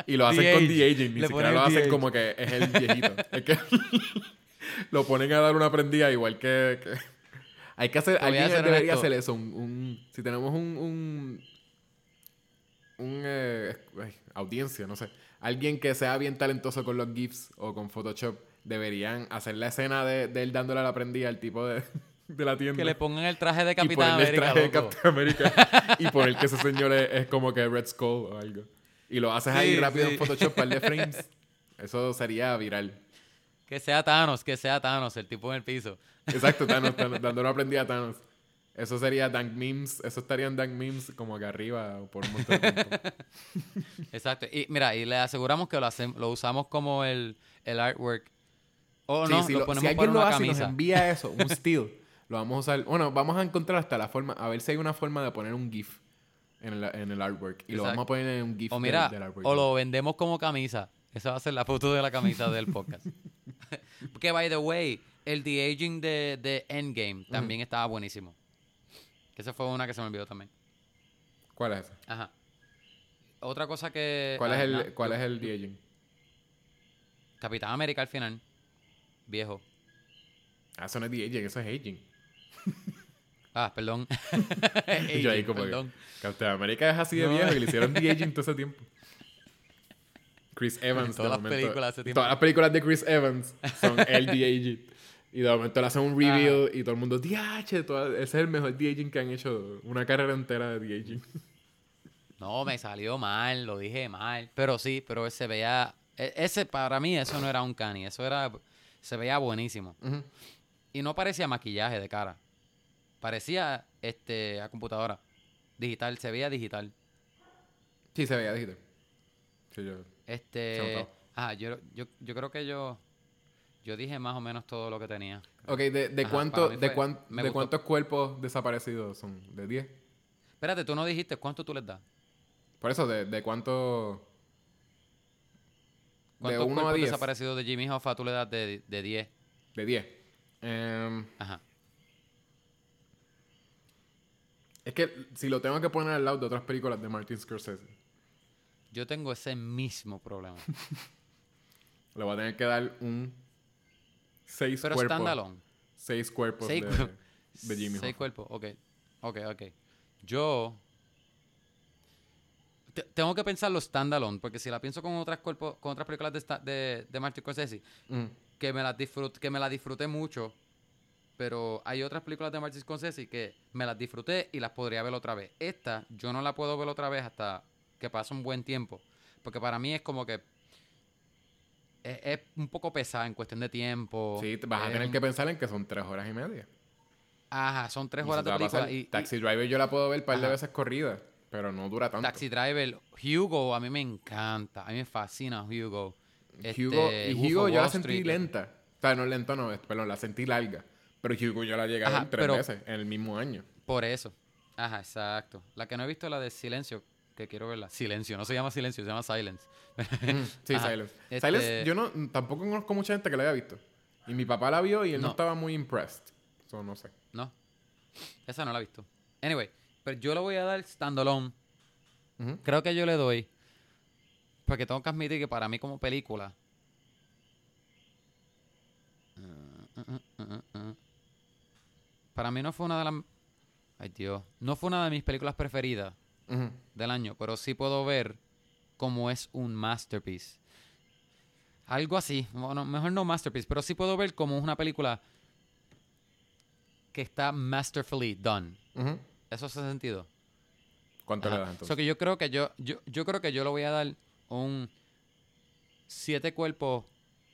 Y lo hacen The con. The Aging. Ni Le siquiera lo hacen como que es el viejito. es que lo ponen a dar una prendida igual que... que- Hay que hacer... Alguien ser debería hacer eso. Un, un- si tenemos un... un un eh, audiencia, no sé, alguien que sea bien talentoso con los GIFs o con Photoshop, deberían hacer la escena de, de él dándole la prendida al tipo de, de la tienda. Que le pongan el traje de Capitán ponerle el América. traje de loco. Capitán América y poner que ese señor es, es como que Red Skull o algo. Y lo haces ahí rápido sí. en Photoshop, par de frames. Eso sería viral. Que sea Thanos, que sea Thanos, el tipo en el piso. Exacto, Thanos, Thanos, dando una prendida a Thanos. Eso sería Dank Memes, eso estaría en Dank Memes como que arriba o por un montón de tiempo. Exacto. Y mira, y le aseguramos que lo, hacemos, lo usamos como el, el artwork. O Sí, no, si, lo ponemos si alguien por lo una hace y nos camisa. envía eso, un steal, lo vamos a usar. Bueno, vamos a encontrar hasta la forma, a ver si hay una forma de poner un GIF en el, en el artwork. Y lo vamos a poner en un GIF O del- mira, del, artwork. o lo vendemos como camisa. Esa va a ser la foto de la camisa del podcast. Porque, by the way, el de aging de, de Endgame también estaba buenísimo. Que esa fue una que se me olvidó también. ¿Cuál es ese? Ajá. Otra cosa que... ¿Cuál ah, es el, nada, cuál yo- es el de aging? Capitán América al final. Viejo. Ah, eso no es de aging, eso es aging. Ah, perdón. Yo ahí que, perdón. Captain América es así de No. viejo y le hicieron de aging todo ese tiempo. Chris Evans. todas de las momento- películas tiempo. Todas las películas de Chris Evans son el de aging. Y de momento le hacen un reveal y todo el mundo, DH, ese es el mejor de que han hecho. Una carrera entera de de. No, me salió mal, lo dije mal. Pero sí, pero se veía... e- Ese, para mí, eso no era un cani. Eso era... Se veía buenísimo. Y no parecía maquillaje de cara. Parecía este a computadora. Digital, se veía digital. Sí, se veía digital. Sí, yo. Este. Ah, yo, yo, yo creo que yo. Yo dije más o menos todo lo que tenía. Ok, ¿de, de, Ajá, cuánto, de, cuán- de cuántos cuerpos desaparecidos son? ¿De 10? Espérate, tú no dijiste cuánto tú les das. Por eso, ¿de, de cuánto? De ¿Cuántos 1 a cuerpos 10. desaparecidos de Jimmy Hoffa tú le das de, de 10? De 10. Em, Ajá. es que si lo tengo que poner al lado de otras películas de Martin Scorsese, Yo tengo ese mismo problema. le voy a tener que dar un 6 Pero cuerpos. standalone. 6 cuerpos Seis de, cuer- de Jimmy Seis Hoffa. cuerpos, ok. Ok, ok. Yo. te- tengo que pensarlo standalone, porque si la pienso con otras cuerpos, con otras películas de, esta- de, de Martin Scorsese, Mm. que me las disfrut- que me las disfruté mucho, pero hay otras películas de Martin Scorsese que me las disfruté y las podría ver otra vez. Esta yo no la puedo ver otra vez hasta que pase un buen tiempo, porque para mí es como que es, es un poco pesada en cuestión de tiempo. Sí, vas a Es tener que pensar en que son 3 horas y media. Ajá, son tres Y horas de película y, y Taxi Driver yo la puedo ver un par de veces corrida, pero no dura tanto. Taxi Driver, Hugo, a mí me encanta, a mí me fascina Hugo, Hugo. y Este, Hugo Wolf of yo la sentí Street. lenta. O sea, no lenta, no, perdón, la sentí larga. Pero Hugo yo la llegué a ver tres pero- veces en el mismo año. Por eso. Ajá, exacto. La que no he visto es la de Silencio, que quiero verla. Silencio, no se llama Silencio, se llama Silence. Mm, sí, Ajá. Silence. Este- Silence, yo no, tampoco conozco mucha gente que la haya visto. Y mi papá la vio y él no, No. estaba muy impressed. So, no sé. No. Esa no la he visto. Anyway, pero yo le voy a dar standalone. Creo que yo le doy. Porque tengo que admitir que para mí como película. Uh, uh. Para mí no fue una de las. Ay, Dios. No fue una de mis películas preferidas Del año, pero sí puedo ver cómo es un masterpiece. Algo así. Bueno, mejor no masterpiece, pero sí puedo ver cómo es una película que está masterfully done. ¿Eso hace sentido? ¿Cuánto Ajá. le das So entonces? que yo creo que yo, yo, yo creo que yo le voy a dar un siete cuerpos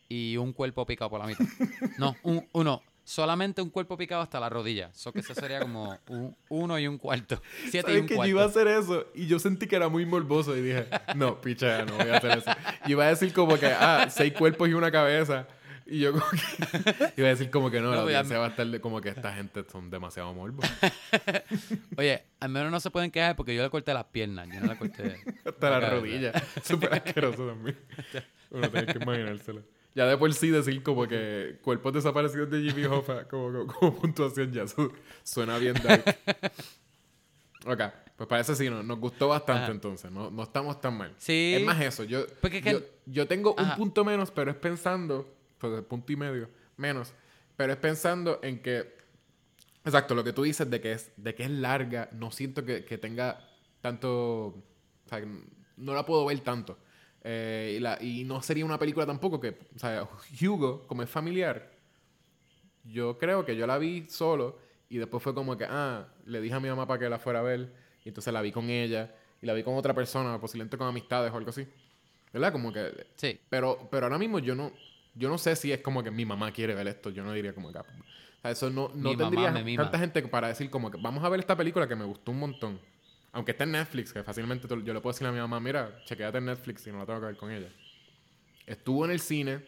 y un cuerpo picado por la mitad. no, un, uno. Solamente un cuerpo picado hasta la rodilla. Eso que eso sería como un uno y un cuarto. Siete y ¿Sabes un que yo cuarto. iba a hacer eso y yo sentí que era muy morboso y dije, no, picha, no voy a hacer eso. Y iba a decir como que, ah, seis cuerpos y una cabeza. Y yo como que iba a decir como que no, No, la audiencia va a estar de- como que esta gente son demasiado morbos. Oye, al menos no se pueden quejar porque yo le corté las piernas. Yo no le corté. Hasta la cabeza. rodilla. Súper asqueroso también. Uno tiene que imaginárselo. Ya de por sí decir como que cuerpos desaparecidos de Jimmy Hoffa como, como, como puntuación ya su- suena bien dark. Ok, pues parece sí, no, nos gustó bastante Ajá. entonces. No, no estamos tan mal. Sí. Es más eso. Yo, Porque es que- yo, tengo un punto menos, pero es pensando, pues punto y medio menos, pero es pensando en que, exacto, lo que tú dices de que es, de que es larga, no siento que, que tenga tanto, o sea, no la puedo ver tanto. Eh, y, la- y no sería una película tampoco que, o sea, Hugo, como es familiar, yo creo que yo la vi solo y después fue como que, ah, le dije a mi mamá para que la fuera a ver y entonces la vi con ella y la vi con otra persona, posiblemente con amistades o algo así. ¿Verdad? Como que... Sí. Pero, pero ahora mismo yo no, yo no sé si es como que mi mamá quiere ver esto. Yo no diría como que... O sea, eso no, no tendría tanta gente para decir como que vamos a ver esta película que me gustó un montón. Aunque está en Netflix, que fácilmente yo le puedo decir a mi mamá, mira, chequeate en Netflix y no la tengo que ver con ella. Estuvo en el cine.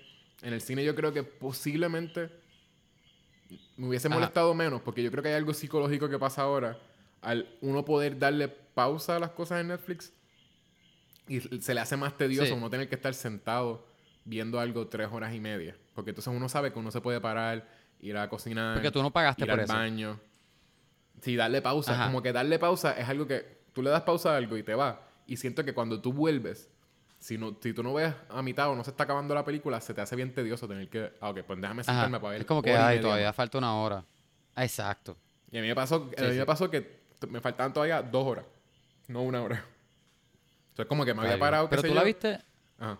En el cine yo creo que posiblemente me hubiese Ajá. molestado menos, porque yo creo que hay algo psicológico que pasa ahora al uno poder darle pausa a las cosas en Netflix y se le hace más tedioso Sí. uno tener que estar sentado viendo algo tres horas y media. Porque entonces uno sabe que uno se puede parar, ir a cocinar, Porque tú no pagaste ir por al eso. baño. Sí, darle pausa. Ajá. Como que darle pausa es algo que tú le das pausa a algo y te va. Y siento que cuando tú vuelves, si, no, si tú no ves a mitad o no se está acabando la película, se te hace bien tedioso tener que... Ah, ok, pues déjame Ajá. sentarme para ver. Es como que, ay, todavía más". falta una hora. Exacto. Y a mí me pasó, Sí, a mí sí. me pasó que me faltaban todavía dos horas, no una hora. Entonces como que me había parado, qué Pero tú yo. la viste, Ajá.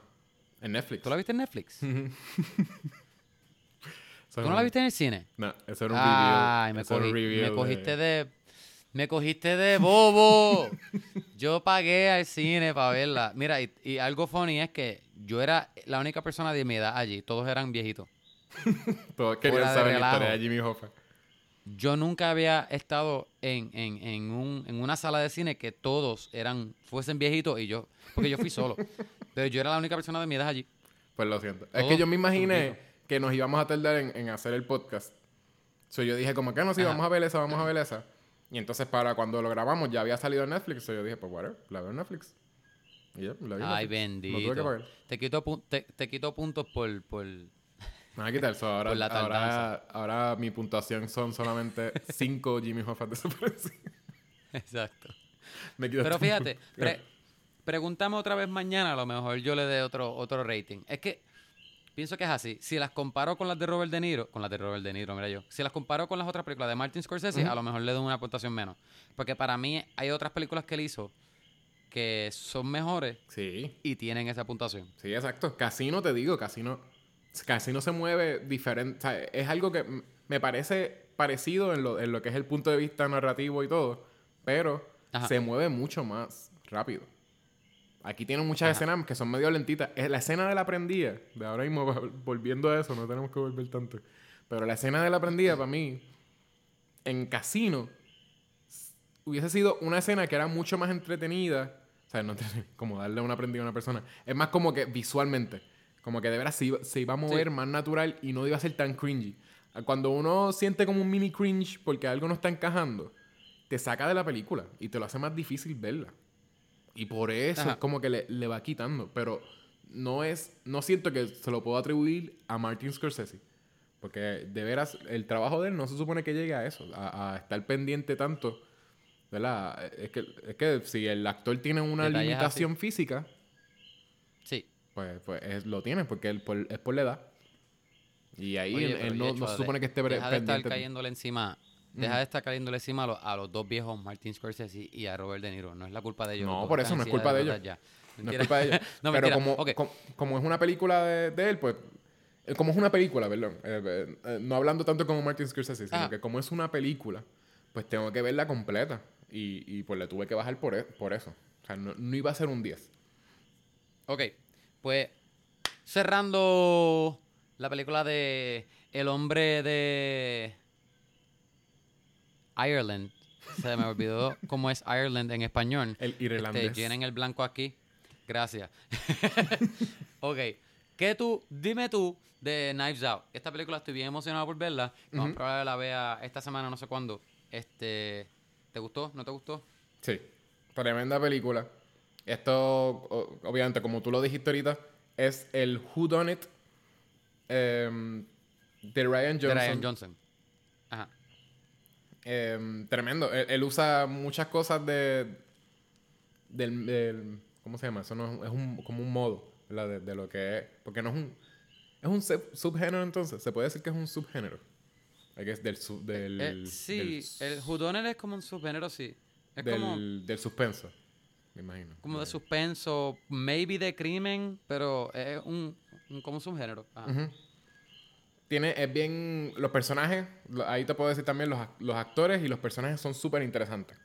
En Netflix. tú la viste en Netflix. ¿Tú no la viste en el cine? No, eso era un Ay, review. me, cogí- review me cogiste de... Me cogiste de bobo. yo pagué al cine para verla. Mira, y, y algo funny es que yo era la única persona de mi edad allí. Todos eran viejitos. Todos querían saber la historia de Jimmy Hoffa. Yo nunca había estado en, en, en, un, en una sala de cine que todos eran fuesen viejitos y yo... Porque yo fui solo. Pero yo era la única persona de mi edad allí. Pues lo siento. es que yo me imaginé. Que nos íbamos a tardar en, en hacer el podcast. So, yo dije, como que no, sí, Ajá. vamos a ver esa, vamos a ver esa. Y entonces para cuando lo grabamos ya había salido en Netflix. So, yo dije, pues whatever, la veo en Netflix. Y ya, la vi Ay, Netflix. No tuve que bendito. pagar. Te quito, te, te quito puntos por... por... Me van a quitar. Ahora, Por la ahora, ahora mi puntuación son solamente 5 Jimmy Hoffa desaparecidos. Exacto. Me Pero fíjate, pre- pregúntame otra vez mañana, a lo mejor yo le dé otro, otro rating. Es que pienso que es así. Si las comparo con las de Robert De Niro, con las de Robert De Niro, mira yo. Si las comparo con las otras películas de Martin Scorsese, a lo mejor le doy una puntuación menos. Porque para mí hay otras películas que él hizo que son mejores Sí, y tienen esa puntuación. sí, exacto. Casino, te digo, Casino, Casino se mueve diferente. O sea, es algo que me parece parecido en lo, en lo que es el punto de vista narrativo y todo, pero Ajá. se mueve mucho más rápido. Aquí tiene muchas Ajá. escenas que son medio lentitas. Es la escena de la prendida, de ahora mismo, volviendo a eso, no tenemos que volver tanto. Pero la escena de la prendida, para mí, en Casino, hubiese sido una escena que era mucho más entretenida. O sea, no como darle una prendida a una persona. Es más como que visualmente. Como que de veras se iba, se iba a mover más natural y no iba a ser tan cringy. Cuando uno siente como un mini cringe porque algo no está encajando, te saca de la película y te lo hace más difícil verla. Y por eso Ajá. es como que le, le va quitando. Pero no es. No siento que se lo puedo atribuir a Martin Scorsese. Porque de veras, el trabajo de él no se supone que llegue a eso, a, a estar pendiente tanto. ¿Verdad? Es que, es que si el actor tiene una Detalles limitación física, Sí. pues, pues es- lo tiene, porque él por- es por la edad. Y ahí Oye, él, él no, no se supone que esté Deja de estar pendiente. cayéndole encima. Deja de estar cayéndole encima a los, a los dos viejos, Martin Scorsese y a Robert De Niro. No es la culpa de ellos. No, por eso no es culpa de ellos. ya. No es culpa de ellos. no, Pero como, como es una película de, de él, pues. eh, Como es una película, perdón. eh, eh, eh, no hablando tanto como Martin Scorsese, sino Ah. que como es una película, pues tengo que verla completa. Y, y pues le tuve que bajar por, e- por eso. O sea, no, no iba a ser un 10. Ok, pues cerrando la película de El hombre de Ireland. Se me olvidó cómo es Ireland en español. El irlandés. Este, llenen el blanco aquí. Gracias. ok, ¿qué tú, dime tú de Knives Out? Esta película estoy bien emocionado por verla. Vamos a probar la vea esta semana, no sé cuándo. Este, ¿Te gustó? ¿No te gustó? Sí, tremenda película. Esto, obviamente, como tú lo dijiste ahorita, es el Who Done It em, de Ryan De Johnson. Ryan Johnson. Em, tremendo. Él, él usa muchas cosas de. Del, del- ¿Cómo se llama? Eso no es, un, como un modo, ¿verdad? De, de lo que es. Porque no es un. Es un sub- subgénero entonces. Se puede decir que es un subgénero. Es del, su- del, Eh, sí, del, el whodunit es como un subgénero, sí. Es del, como... del suspenso. me imagino. Como de suspenso, maybe de crimen, pero es un, un como un subgénero. Ajá. Ujú. Tiene, es bien, los personajes, ahí te puedo decir también, los, los actores y los personajes son súper interesantes.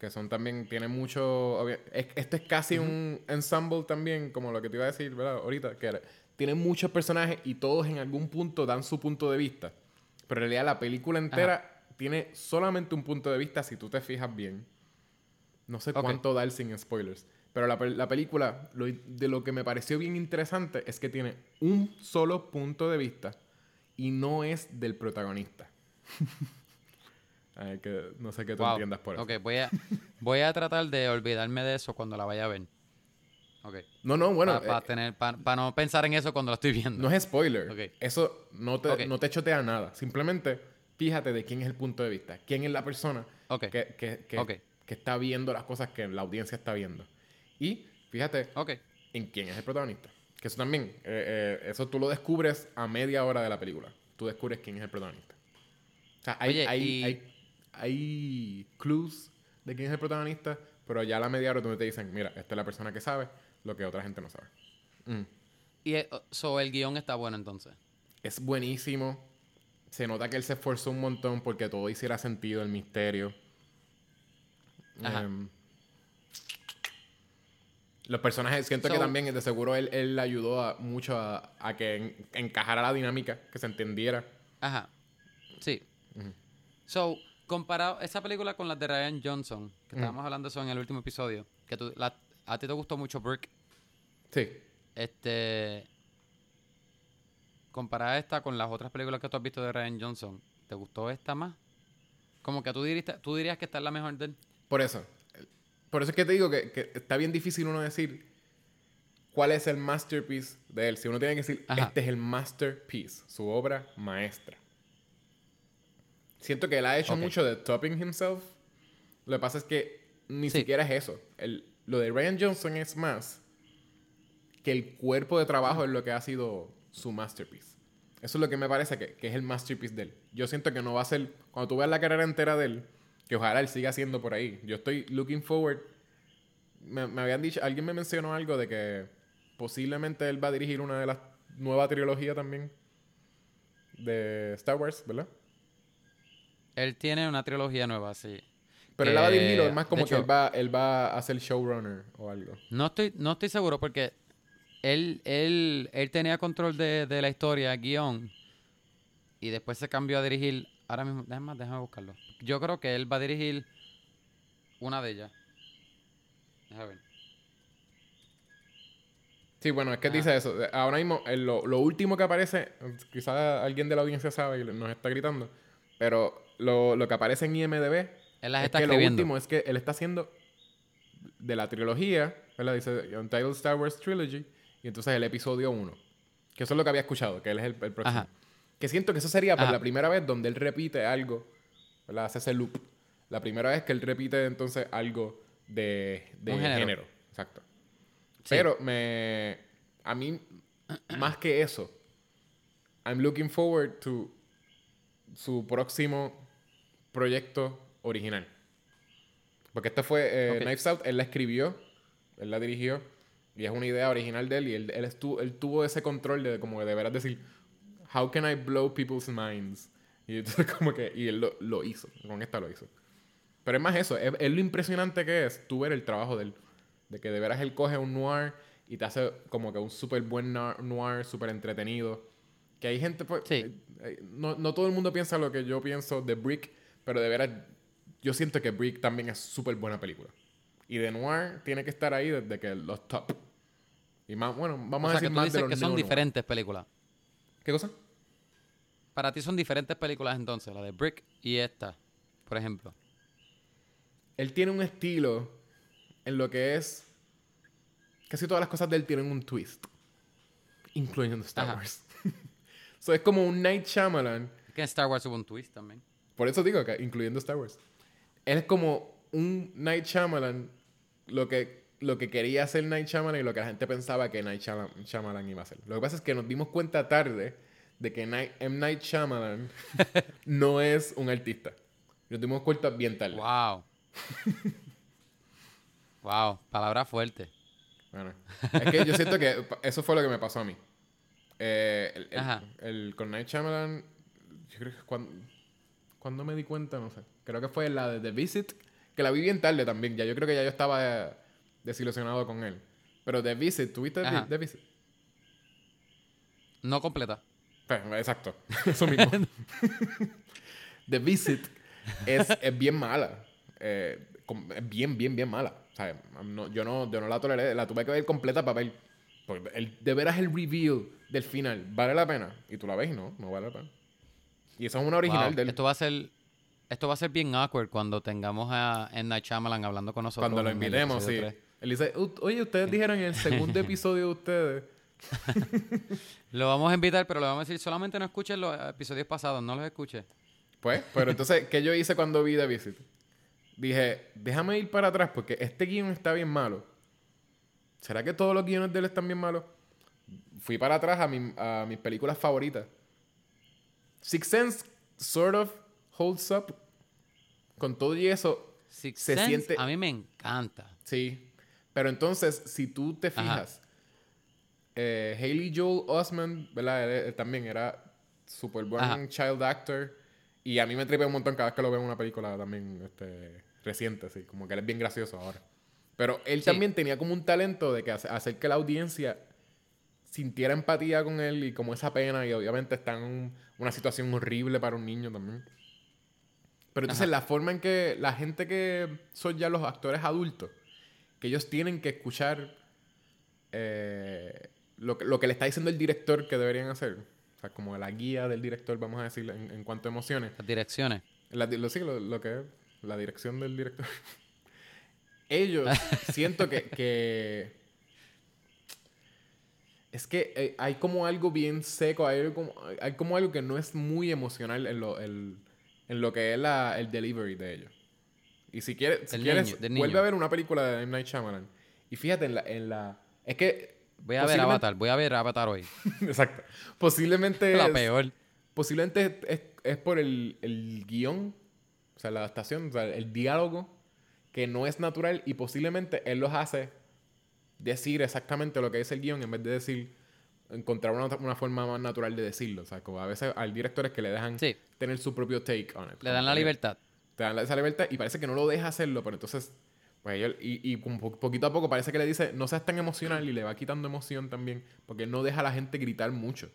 Que son también, tiene mucho, es- esto es casi un ensemble también, como lo que te iba a decir, ¿verdad? Ahorita, que era- tiene muchos personajes y todos en algún punto dan su punto de vista. Pero en realidad la película entera tiene solamente un punto de vista si tú te fijas bien. No sé Ok. cuánto dar sin spoilers. Pero la, la película, lo de lo que me pareció bien interesante es que tiene un solo punto de vista y no es del protagonista. Que no sé qué tú Wow. entiendas por eso. Ok, voy a, voy a tratar de olvidarme de eso cuando la vaya a ver. Ok. No, no, bueno, Para eh, tener, para no pensar en eso cuando lo estoy viendo. no es spoiler. Ok. Eso no te, Ok. no te chotea nada. Simplemente fíjate de quién es el punto de vista, quién es la persona que, que, que- que está viendo las cosas que la audiencia está viendo. Y fíjate Ok. en quién es el protagonista. Que eso también, eh, eh, eso tú lo descubres a media hora de la película. Tú descubres quién es el protagonista. O sea, hay, Oye, hay, y- hay, hay clues de quién es el protagonista, pero ya a la media hora donde te dicen, mira, esta es la persona que sabe lo que otra gente no sabe. Mm. Y eh, so, el guion está bueno entonces. Es buenísimo. Se nota que él se esforzó un montón porque todo hiciera sentido, el misterio. Ajá. Em, los personajes, siento que también de seguro él, él ayudó a- mucho a, a que en- encajara la dinámica, que se entendiera. Ajá. Sí. So, comparado esa película con las de Ryan Johnson, que estábamos hablando de eso en el último episodio, que tú, la- a ti te gustó mucho Brick, Sí. este... Comparada esta con las otras películas que tú has visto de Ryan Johnson, ¿te gustó esta más? Como que tú dirías, tú dirías que esta es la mejor de él. Por eso. Por eso es que te digo que, que está bien difícil uno decir cuál es el masterpiece de él. Si uno tiene que decir, Ajá. este es el masterpiece, su obra maestra. Siento que él ha hecho mucho de topping himself. Lo que pasa es que ni Sí. siquiera es eso. El- lo de Ryan Johnson es más que el cuerpo de trabajo es lo que ha sido su masterpiece. Eso es lo que me parece que, que es el masterpiece de él. Yo siento que no va a ser, cuando tú veas la carrera entera de él, que ojalá él siga haciendo por ahí. Yo estoy looking forward. Me, me habían dicho, alguien me mencionó algo de que posiblemente él va a dirigir una de las nueva trilogía también de Star Wars, ¿verdad? Él tiene una trilogía nueva, sí. Pero él la va a dirigir, o es más como que él va, él va a ser showrunner o algo. No estoy, no estoy seguro porque él, él, él tenía control de, de la historia, guion, y después se cambió a dirigir. Ahora mismo, déjame, déjame buscarlo. Yo creo que él va a dirigir una de ellas. Déjame ver. Sí, bueno, es que Ajá. dice eso. Ahora mismo, eh, lo, lo último que aparece, quizás alguien de la audiencia sabe y nos está gritando, pero lo, lo que aparece en IMDB Él las es está que lo último es que él está haciendo de la trilogía, ¿verdad? Dice Untitled Star Wars Trilogy, y entonces el episodio 1. Que eso es lo que había escuchado, que él es el, el próximo. Ajá. Que siento que eso sería pues, Ajá. la primera vez donde él repite algo, ¿verdad? Hace ese loop. La primera vez que él repite entonces algo de, de género. género. Exacto. Sí. Pero me. A mí, más que eso, I'm looking forward to su próximo proyecto original. Porque este fue eh, Ok. Knives Out, él la escribió, él la dirigió, y es una idea original de él, y él, él, estuvo, él tuvo ese control de como de veras decir, how can I blow people's minds? Y entonces como que, y él lo, lo hizo, con esta lo hizo. Pero es más eso, es, es lo impresionante que es tú ver el trabajo de él. De que de veras él coge un noir y te hace como que un súper buen noir, súper entretenido. Que hay gente, pues, Sí. eh, eh, no, no todo el mundo piensa lo que yo pienso de Brick, pero de veras, yo siento que Brick también es súper buena película. Y de noir tiene que estar ahí desde que los top. Y más, bueno, vamos o a sea, que decir tú más de dices los que son diferentes películas. ¿Qué cosa? Para ti son diferentes películas entonces, la de Brick y esta, por ejemplo. Él tiene un estilo en lo que es. Casi todas las cosas de él tienen un twist. Incluyendo Star Ajá. Wars. so es como un Night Shyamalan. Es que en Star Wars hubo un twist también. Por eso digo que incluyendo Star Wars. Él es como un Night Shyamalan. Lo que, lo que quería hacer Night Shyamalan y lo que la gente pensaba que Night Shyamalan, iba a hacer. Lo que pasa es que nos dimos cuenta tarde de que M. Night Shyamalan no es un artista. Nos dimos cuenta bien tarde. Wow. Wow, palabra fuerte. Bueno, es que yo siento que eso fue lo que me pasó a mí. Eh, el, el- Ajá. el- con Night Shyamalan, yo creo que cuando, cuando me di cuenta, no sé. Creo que fue la de The Visit, que la vi bien tarde también. Ya yo creo que ya yo estaba eh, desilusionado con él. Pero The Visit, ¿tuviste Ajá. The Visit? No completa. Exacto, eso mismo. The Visit es, es bien mala. Eh, es bien, bien, bien mala. O sea, no- yo, no, yo no la toleré. La tuve que ver completa para ver. Porque el, de veras el reveal del final vale la pena. Y tú la ves y no, no vale la pena. Y esa es una original Wow, de él. Esto va a ser esto va a ser bien awkward cuando tengamos a. Night Shyamalan hablando con nosotros. Cuando lo invitemos, sí. episodio tres. Él dice, "U- oye, ustedes dijeron en el segundo episodio de ustedes. Lo vamos a invitar, pero le vamos a decir solamente no escuches los episodios pasados, no los escuches. Pues, pero entonces, ¿qué yo hice cuando vi The Visit? Dije, déjame ir para atrás porque este guion está bien malo. ¿Será que todos los guiones de él están bien malos? Fui para atrás a, mi- a mis películas favoritas. Six Sense sort of holds up. Con todo y eso, Sixth Se Sense, siente- a mí me encanta. sí. Pero entonces, si tú te Ajá. Eh, Haley Joel Osment, ¿verdad? Él- él también era súper buen Ajá. child actor. Y a mí me tripea un montón cada vez que lo veo en una película también este, reciente, sí. Como que él es bien gracioso ahora. Pero él Sí. también tenía como un talento de que hace- hacer que la audiencia sintiera empatía con él y como esa pena. Y obviamente está en un- una situación horrible para un niño también. Pero entonces Ajá. la forma en que la gente que son ya los actores adultos, que ellos tienen que escuchar eh, lo, que, lo que le está diciendo el director que deberían hacer. O sea, como la guía del director, vamos a decir, en, en cuanto a emociones. Las direcciones. La, lo, sí, lo, lo que es la dirección del director. Ellos siento que, que es que eh, hay como algo bien seco, hay como, hay como algo que no es muy emocional en lo, el- en lo que es la- el delivery de ellos. Y si quieres, si quieres niño, vuelve niño. a ver una película de M. Night Shyamalan. Y fíjate en la, en la es que Voy a ver Avatar, voy a ver Avatar hoy. Exacto. Posiblemente La es- peor. Posiblemente es, es por el, el guion, o sea, la adaptación, o sea, el diálogo, que no es natural y posiblemente él los hace decir exactamente lo que es el guion en vez de decir, encontrar una, una forma más natural de decirlo. O sea, como a veces hay directores que le dejan Sí. tener su propio take on it. Le dan la libertad. Te dan esa libertad y parece que no lo deja hacerlo, pero entonces, pues y, y poquito a poco parece que le dice, no seas tan emocional y le va quitando emoción también, porque no deja a la gente gritar mucho.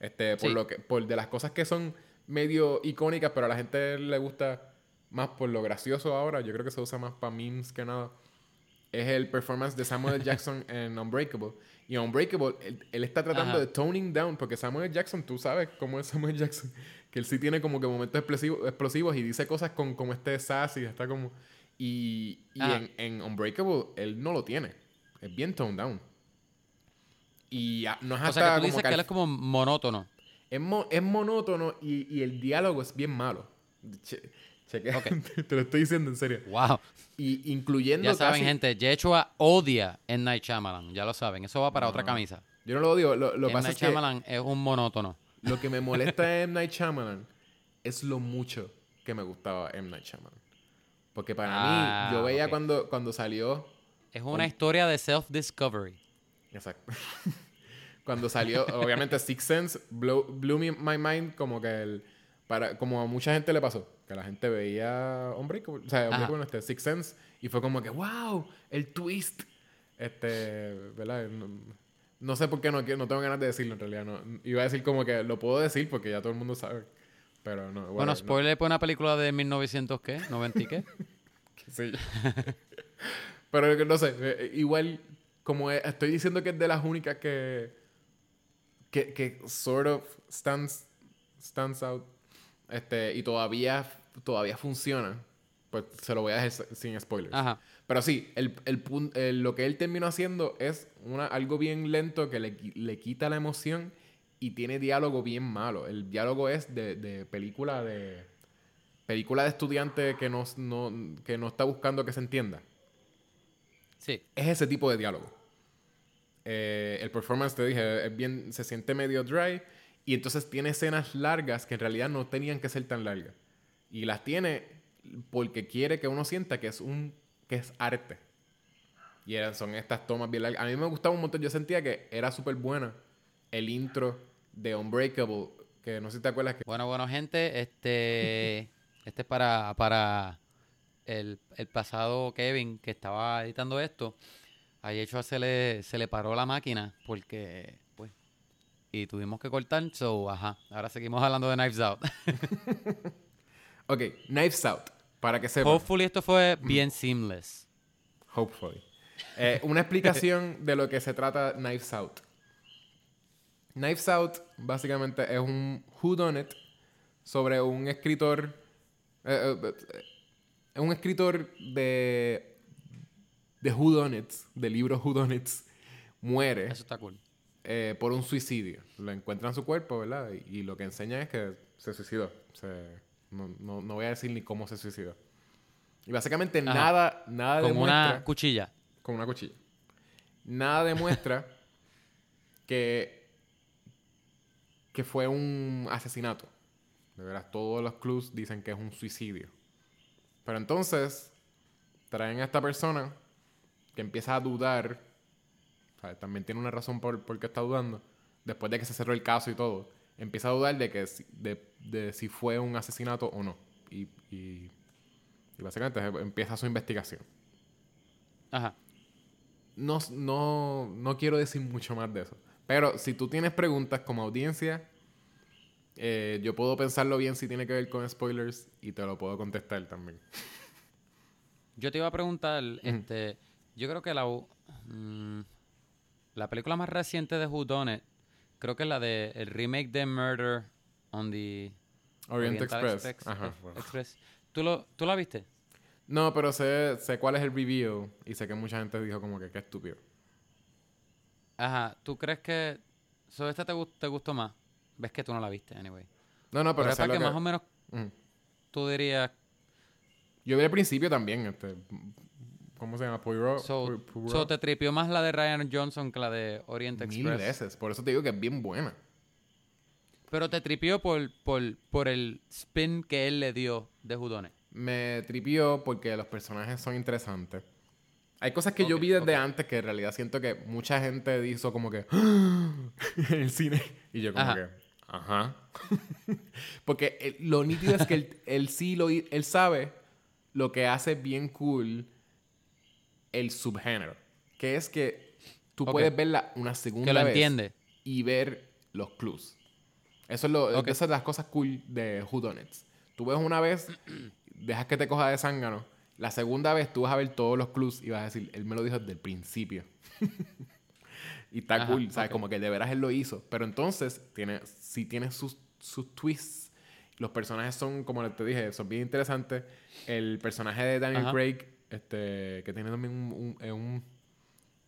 Este, por Sí. lo que, por de las cosas que son medio icónicas, pero a la gente le gusta más por lo gracioso ahora, yo creo que se usa más para memes que nada. Es el performance de Samuel. Jackson en Unbreakable. Y en Unbreakable, él, él está tratando Ajá. de toning down, porque Samuel. Jackson, tú sabes cómo es Samuel. Jackson, que él sí tiene como que momentos explosivos, explosivos y dice cosas con como este sassy, está como... Y, y Ajá. en, en Unbreakable, él no lo tiene. Es bien toned down. Y ah, no es O hasta sea que tú como dices que él es como monótono. es, mo- es monótono y, y el diálogo es bien malo. Che- chequea, Ok. te lo estoy diciendo en serio. Wow. Y incluyendo Ya saben, casi- gente, Yechua odia en Night Shyamalan. Ya lo saben. Eso va para otra camisa. Yo no lo odio. Lo, lo pasa Night es que Shyamalan es un monótono. lo que me molesta de M. Night Shyamalan es lo mucho que me gustaba M. Night Shyamalan. Porque para Ah, mí, yo veía ok. cuando, cuando salió... Es una historia de self-discovery. Exacto. cuando salió, obviamente Six Sense blew, blew me- my mind como que el, para, como a mucha gente le pasó, que la gente veía Unbreakable, o sea, este, Six Sense, y fue como que, wow, el twist, este, ¿verdad? No, no sé por qué no, quiero- no tengo ganas de decirlo en realidad, no, iba a decir como que lo puedo decir porque ya todo el mundo sabe, pero no. Bueno, whatever, no. spoiler por una película de 1900, ¿qué? ¿90 y qué? Sí. Pero no sé, eh, igual, como es- estoy diciendo que es de las únicas que, que, que sort of stands, stands out, este, y todavía, todavía funciona, pues se lo voy a dejar sin spoilers. Ajá. Pero sí, el, el el- lo que él terminó haciendo es una, algo bien lento que le, le quita la emoción y tiene diálogo bien malo. El diálogo es de, de película de película de estudiante que no, no, que no está buscando que se entienda. Sí. Es ese tipo de diálogo. Eh, el performance, te dije, es bien, se siente medio dry y entonces tiene escenas largas que en realidad no tenían que ser tan largas. Y las tiene porque quiere que uno sienta que es un que es arte. Y eran, son estas tomas bien largas. A mí me gustaba un montón. Yo sentía que era súper buena el intro de Unbreakable. Que no sé si te acuerdas que... Bueno, bueno, gente, este, este es para, para el, el pasado Kevin que estaba editando esto. A hecho se le, se le paró la máquina porque, pues, y tuvimos que cortar. So, ajá, ahora seguimos hablando de Knives Out. Ok, Knives Out. Para que sepan. Hopefully esto fue bien seamless. Hopefully. Eh, una explicación de lo que se trata Knives Out. Knives Out básicamente es un whodunit sobre un escritor. eh, eh, eh, un escritor de. de whodunits, de libros whodunits, muere Eso está cool. por un suicidio. Lo encuentran su cuerpo, ¿verdad? Y, y lo que enseña es que se suicidó. Se- no, no- no voy a decir ni cómo se suicidó. Y básicamente Ajá. nada, nada Con demuestra... una cuchilla. Con una cuchilla. Nada demuestra que, que fue un asesinato. De veras, todos los clues dicen que es un suicidio. Pero entonces, traen a esta persona que empieza a dudar. o sea, también tiene una razón por, por qué está dudando. Después de que se cerró el caso y todo. Empieza a dudar de que si, de, de si fue un asesinato o no. Y, y, y básicamente empieza su investigación. Ajá. No, no, no quiero decir mucho más de eso. Pero si tú tienes preguntas como audiencia, eh, yo puedo pensarlo bien si tiene que ver con spoilers y te lo puedo contestar también. Yo te iba a preguntar, este, yo creo que la, mm, la película más reciente de Who Done It, creo que es la de el remake de Murder on the Orient Express. Express. Ajá, Ex- bueno. Express. ¿Tú, lo, ¿Tú la viste? No, pero sé, sé cuál es el review y sé que mucha gente dijo como que qué estúpido. Ajá. ¿Tú crees que sobre esta te, gu- te gustó más? Ves que tú no la viste, anyway. No, no, pero, Pero es sé para lo que, que- más o menos tú dirías, Yo vi al principio también, este... ¿Cómo se llama? Poirot. so, Poirot. so te tripió más la de Ryan Johnson que la de Orient Mil Express. veces. Por eso te digo que es bien buena. Pero te tripió por, por, por el spin que él le dio de It. Me tripió porque los personajes son interesantes. Hay cosas que yo vi desde antes que en realidad siento que mucha gente hizo como que "Ah", en el cine. Y yo como Ajá. que, ajá. porque lo nítido es que él, él sí lo él sabe lo que hace bien cool el subgénero. Que es que tú puedes verla una segunda Que lo vez entiende. y ver los clues. Eso es lo, esas son las cosas cool de Whodunits. Tú ves una vez, dejas que te coja de zángano. La segunda vez tú vas a ver todos los clues y vas a decir, él me lo dijo desde el principio. y está Ajá, cool, ¿sabes? Como que de veras él lo hizo. Pero entonces, tiene, sí tiene sus, sus twists. Los personajes son, como te dije, son bien interesantes. El personaje de Daniel Ajá. Craig, este, que tiene también un, un- un-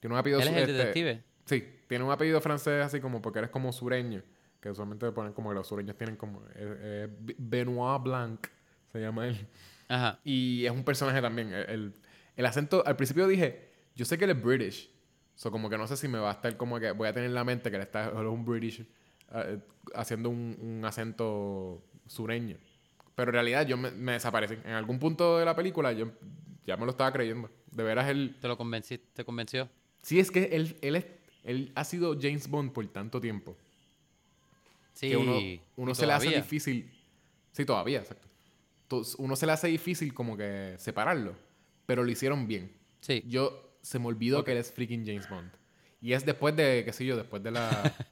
tiene un apellido Él es el este, detective. Sí, tiene un apellido francés así como porque eres como sureño. Que usualmente ponen como que los sureños tienen como... eh, eh, Benoit Blanc se llama él. Ajá. Y es un personaje también. El, el- el acento... Al principio dije, yo sé que él es British. So como que no sé si me va a estar como que... Voy a tener en la mente que él está él es un British eh, haciendo un, un acento sureño. Pero en realidad yo me, me desaparecí. En algún punto de la película yo ya me lo estaba creyendo. De veras él... ¿Te lo convencí, te convenció? Sí, es que él, él, es- él ha sido James Bond por tanto tiempo. Sí. que uno, uno se le hace difícil. Sí, todavía, exacto. Uno se le hace difícil como que separarlo. Pero lo hicieron bien. Sí. Yo se me olvidó que él es freaking James Bond. Y es después de, qué sé yo, después de la.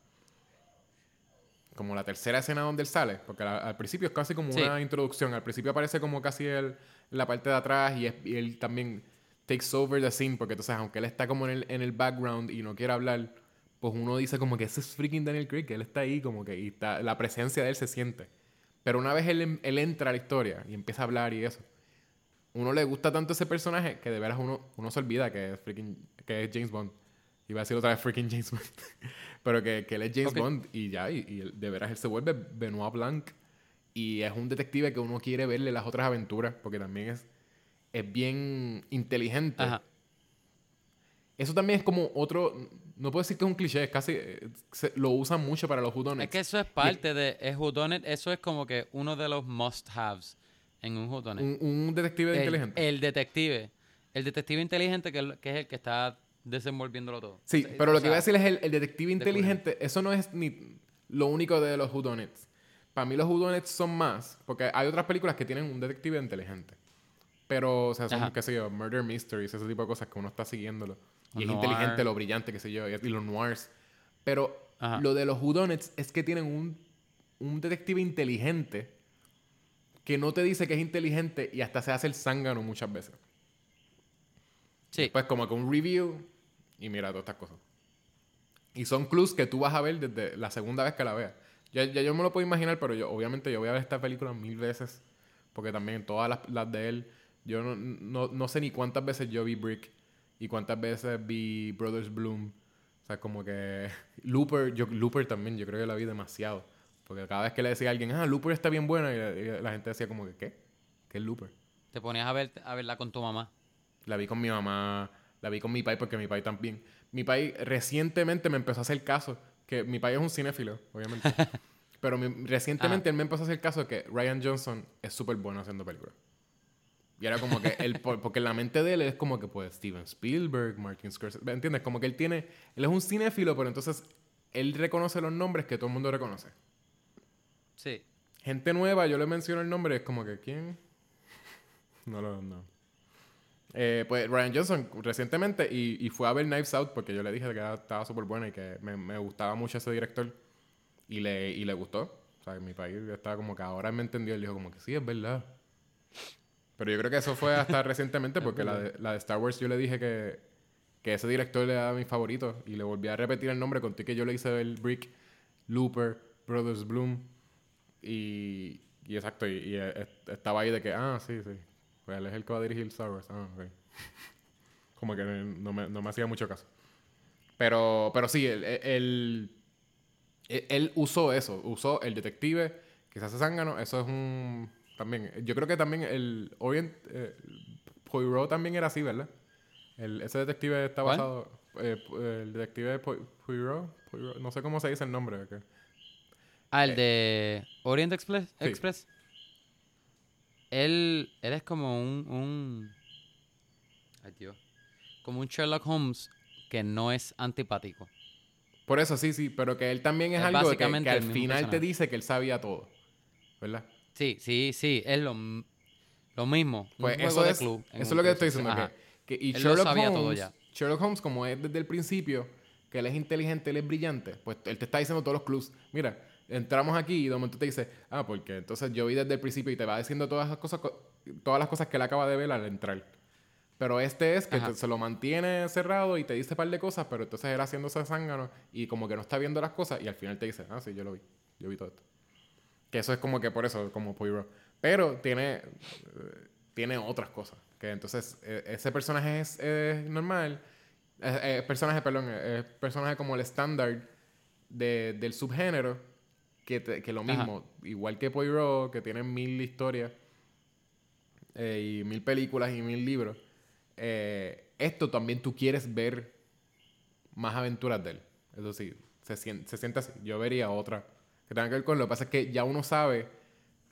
como la tercera escena donde él sale. Porque la- al principio es casi como Sí. una introducción. Al principio aparece como casi en la parte de atrás y, es- y él también takes over the scene. Porque entonces, aunque él está como en el, en el background y no quiere hablar, pues uno dice como que ese es freaking Daniel Craig, que él está ahí, como que y está, la presencia de él se siente. Pero una vez él, él entra a la historia y empieza a hablar y eso, uno le gusta tanto ese personaje que de veras uno, uno se olvida que es freaking, que es James Bond. Iba a decir otra vez freaking James Bond. Pero que, que él es James. Bond y ya, y, de veras él se vuelve Benoit Blanc. Y es un detective que uno quiere verle las otras aventuras, porque también es, es bien inteligente. Ajá. Eso también es como otro, no puedo decir que es un cliché, es casi, eh, se- lo usan mucho para los Es whodunits. que eso es parte de es Who Done It. Eso es como que uno de los must-haves en un Who Done It. un, un detective el, inteligente. el detective. El detective inteligente que, es- que es el que está desenvolviéndolo todo. Sí, O pero lo que iba a decir es el, el detective inteligente. Eso no es ni lo único de los whodunits. Para mí los whodunits son más, porque hay otras películas que tienen un detective inteligente. Pero, o sea, son, Ajá. qué sé yo, murder mysteries, ese tipo de cosas que uno está siguiéndolo. Y es Noir. inteligente, lo brillante, qué sé yo, y, y los noirs. Pero Ajá. lo de los whodunits es que tienen un, un detective inteligente que no te dice que es inteligente y hasta se hace el zángano muchas veces. Sí. Pues como que un review y mira todas estas cosas. Y son clues que tú vas a ver desde la segunda vez que la veas. Ya, ya yo me lo puedo imaginar, pero yo obviamente yo voy a ver esta película mil veces. Porque también todas las, las de él, yo no, no, no sé ni cuántas veces yo vi Brick y cuántas veces vi Brothers Bloom. O sea, como que Looper, yo, Looper también, yo creo que la vi demasiado. Porque cada vez que le decía a alguien, ah, Looper está bien buena, y, y la gente decía como que, ¿qué? ¿Qué es Looper? Te ponías a, ver, a verla con tu mamá. La vi con mi mamá, la vi con mi pai porque mi pai también. Mi pai recientemente me empezó a hacer caso, que mi pai es un cinéfilo, obviamente. pero mi- recientemente él me empezó a hacer caso de que Ryan Johnson es súper bueno haciendo películas. Y era como que él, por- porque en la mente de él es como que pues Steven Spielberg, Martin Scorsese, ¿me ¿entiendes? Como que él tiene, él es un cinéfilo, pero entonces él reconoce los nombres que todo el mundo reconoce. Sí. Gente nueva, yo le menciono el nombre, es como que, ¿quién? No lo, no. Eh, pues Ryan Johnson recientemente y, y fue a ver Knives Out porque yo le dije que era- estaba súper buena y que me, me gustaba mucho ese director y le, y le gustó. O sea, en mi país estaba como que ahora me entendió y dijo como que sí, es verdad. Pero yo creo que eso fue hasta recientemente porque la de, la de Star Wars yo le dije que, que ese director era mi favorito y le volví a repetir el nombre conté que yo le hice el Brick, Looper, Brothers Bloom y, y exacto, y, y, eh, estaba ahí de que, ah, sí, sí, pues él es el que va a dirigir Star Wars. Ah, ok. Como que no me, no me hacía mucho caso. Pero, pero sí, él, él, él- él usó eso, usó el detective que se zángano, eso es un... También, yo creo que también el Orient... eh, Poirot también era así, ¿verdad? El, ese detective está basado... eh, el detective Poi- Poirot, Poirot, no sé cómo se dice el nombre. Ah, el de Orient Express. Sí. Express. Él, él es como un, un. Ay, Dios. Como un Sherlock Holmes que no es antipático. Por eso, sí, sí, pero que él también es, Es algo que, al final te dice que él sabía todo. ¿Verdad? Sí, sí, sí. Es lo, lo mismo. un Pues juego eso de es, club eso es lo que estoy diciendo. Que, que- y Él lo Sherlock sabía Holmes, todo ya. Sherlock Holmes, como es desde el principio, que él es inteligente, él es brillante, pues él te está diciendo todos los clues. Mira, entramos aquí y de momento te dice, ah, porque entonces yo vi desde el principio y te va diciendo todas las cosas, co- todas las cosas que él acaba de ver al entrar. Pero este es que te- se lo mantiene cerrado y te dice un par de cosas, pero entonces él haciéndose zángano y como que no está viendo las cosas y al final te dice, ah, sí, yo lo vi, yo vi todo esto. Que eso es como que por eso, como Poirot. Pero tiene, eh, tiene otras cosas. Que entonces eh, ese personaje es, es normal. Es, es personaje, perdón, es personaje como el estándar de- del subgénero. Que, te- que lo Ajá. mismo, igual que Poirot, que tiene mil historias eh, y mil películas y mil libros. eh, esto también tú quieres ver más aventuras de él. Eso sí, se, se siente así. Yo vería otra que tenga que ver con lo que pasa es que ya uno sabe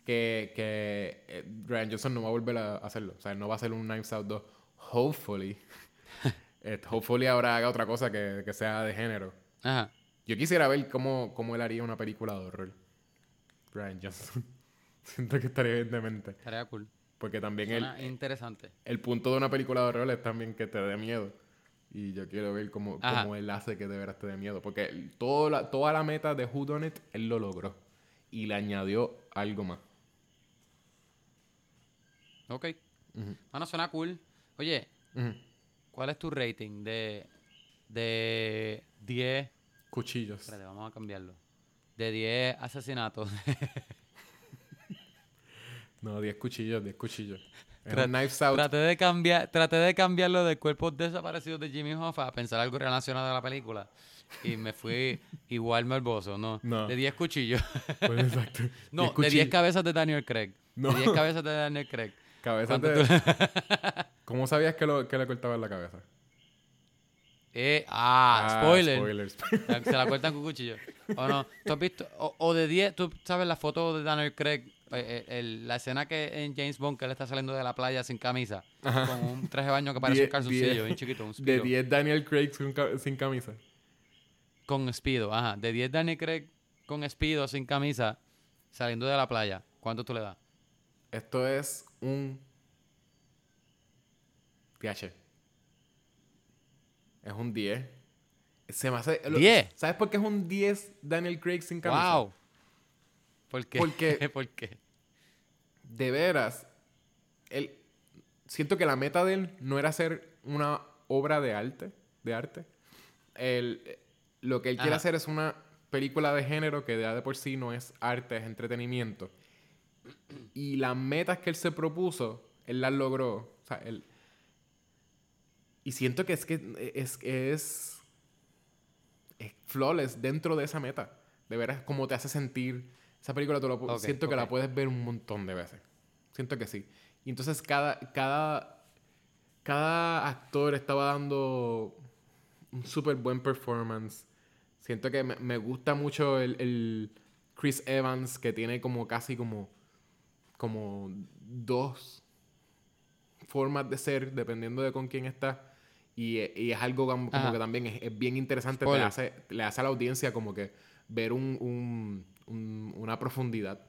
que, que eh, Ryan Johnson no va a volver a hacerlo. O sea, no va a hacer un Knives Out 2. Hopefully. Eh, hopefully ahora haga otra cosa que, que sea de género. Ajá. Yo quisiera ver cómo, cómo él haría una película de horror. Ryan Johnson. Siento que estaría bien demente. Tarea cool. Porque también el, Suena interesante. el punto de una película de horror es también que te dé miedo. Y yo quiero ver cómo, cómo él hace que de veras te dé miedo. Porque todo la, toda la meta de Who Done It, él lo logró. Y le añadió algo más. Ok. Ujú. Bueno, suena cool. Oye. ¿cuál es tu rating de, de 10? Cuchillos. Espérate, vamos a cambiarlo. De 10 asesinatos. No, 10 cuchillos, 10 cuchillos. Es Tra- un Knives Out. traté de cambiar, traté de cambiarlo de cuerpos desaparecidos de Jimmy Hoffa a pensar algo relacionado a la película. Y me fui igual morboso, ¿no? No. De 10 cuchillos. Pues exacto. no, 10 de 10 cuchillos. cabezas de Daniel Craig. No. De 10 cabezas de Daniel Craig. Cabezas ¿Cuánto de- tú- ¿Cómo sabías que, lo, que le cortaban la cabeza? Eh, ah, spoiler. Spoilers. Se la cortan con cuchillo. ¿O no? ¿Tú has visto? O, o de 10, tú sabes la foto de Daniel Craig eh, eh, el- la escena que en James Bond que él está saliendo de la playa sin camisa, con un traje de baño que parece Die- un calzoncillo, die- bien chiquito, un De speedo. 10 Daniel Craig sin, ca- sin camisa. Con speedo, ajá. De 10 Danny Craig con speedo sin camisa, saliendo de la playa. ¿Cuánto tú le das? Esto es un TH. Es un 10. Se me hace. lo- 10. ¿Sabes por qué es un 10 Daniel Craig sin camisa? ¡Wow! ¿Por qué? Porque- ¿Por qué? De veras. Él, siento que la meta de él no era hacer una obra de arte. De arte. Él- lo que él quiere hacer es una película de género que ya de por sí no es arte, es entretenimiento. Y las metas que él se propuso, él las logró. O sea, él. Y siento que es que es, es, es flawless dentro de esa meta. De veras, como te hace sentir. Esa película tú la pu- Ok, siento que la puedes ver un montón de veces. Siento que sí. Y entonces cada, cada, cada actor estaba dando un súper buen performance. Siento que me, me gusta mucho el, el Chris Evans, que tiene como casi como, como dos formas de ser, dependiendo de con quién está. Y, y es algo como, como que también es, es bien interesante. Te Spoiler. hace, le hace a la audiencia como que ver un- un- una profundidad.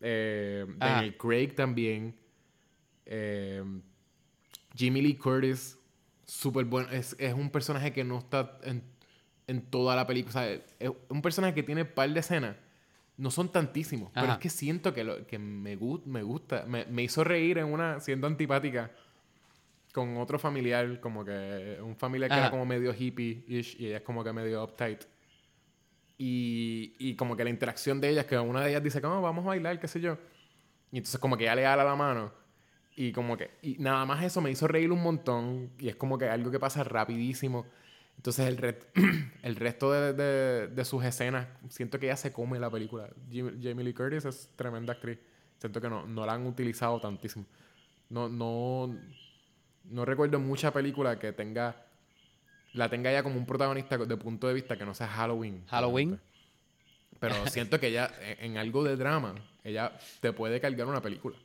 Eh, Ajá. Daniel Craig también. Eh, Jimmy Lee Curtis, súper bueno. Es, es un personaje que no está en, en toda la película. O sea, es un personaje que tiene un par de escenas. No son tantísimos, pero es que siento que, lo, que me, gu- me gusta. Me, me hizo reír en una, siendo antipática, con otro familiar, como que un familiar que era como medio hippie-ish y ella es como que medio uptight. Y, y como que la interacción de ellas, que una de ellas dice, como vamos a bailar, qué sé yo. Y entonces como que ella le da la mano. Y como que, y nada más eso me hizo reír un montón. Y es como que algo que pasa rapidísimo. Entonces el, re- el resto de, de- de sus escenas, siento que ella se come la película. Jim- Jamie Lee Curtis es tremenda actriz. Siento que no, no la han utilizado tantísimo. No, no, no recuerdo mucha película que tenga, la tenga ella como un protagonista de punto de vista que no sea Halloween. Halloween. ejemplo. Pero siento que ella, en, en algo de drama, ella te puede cargar una película.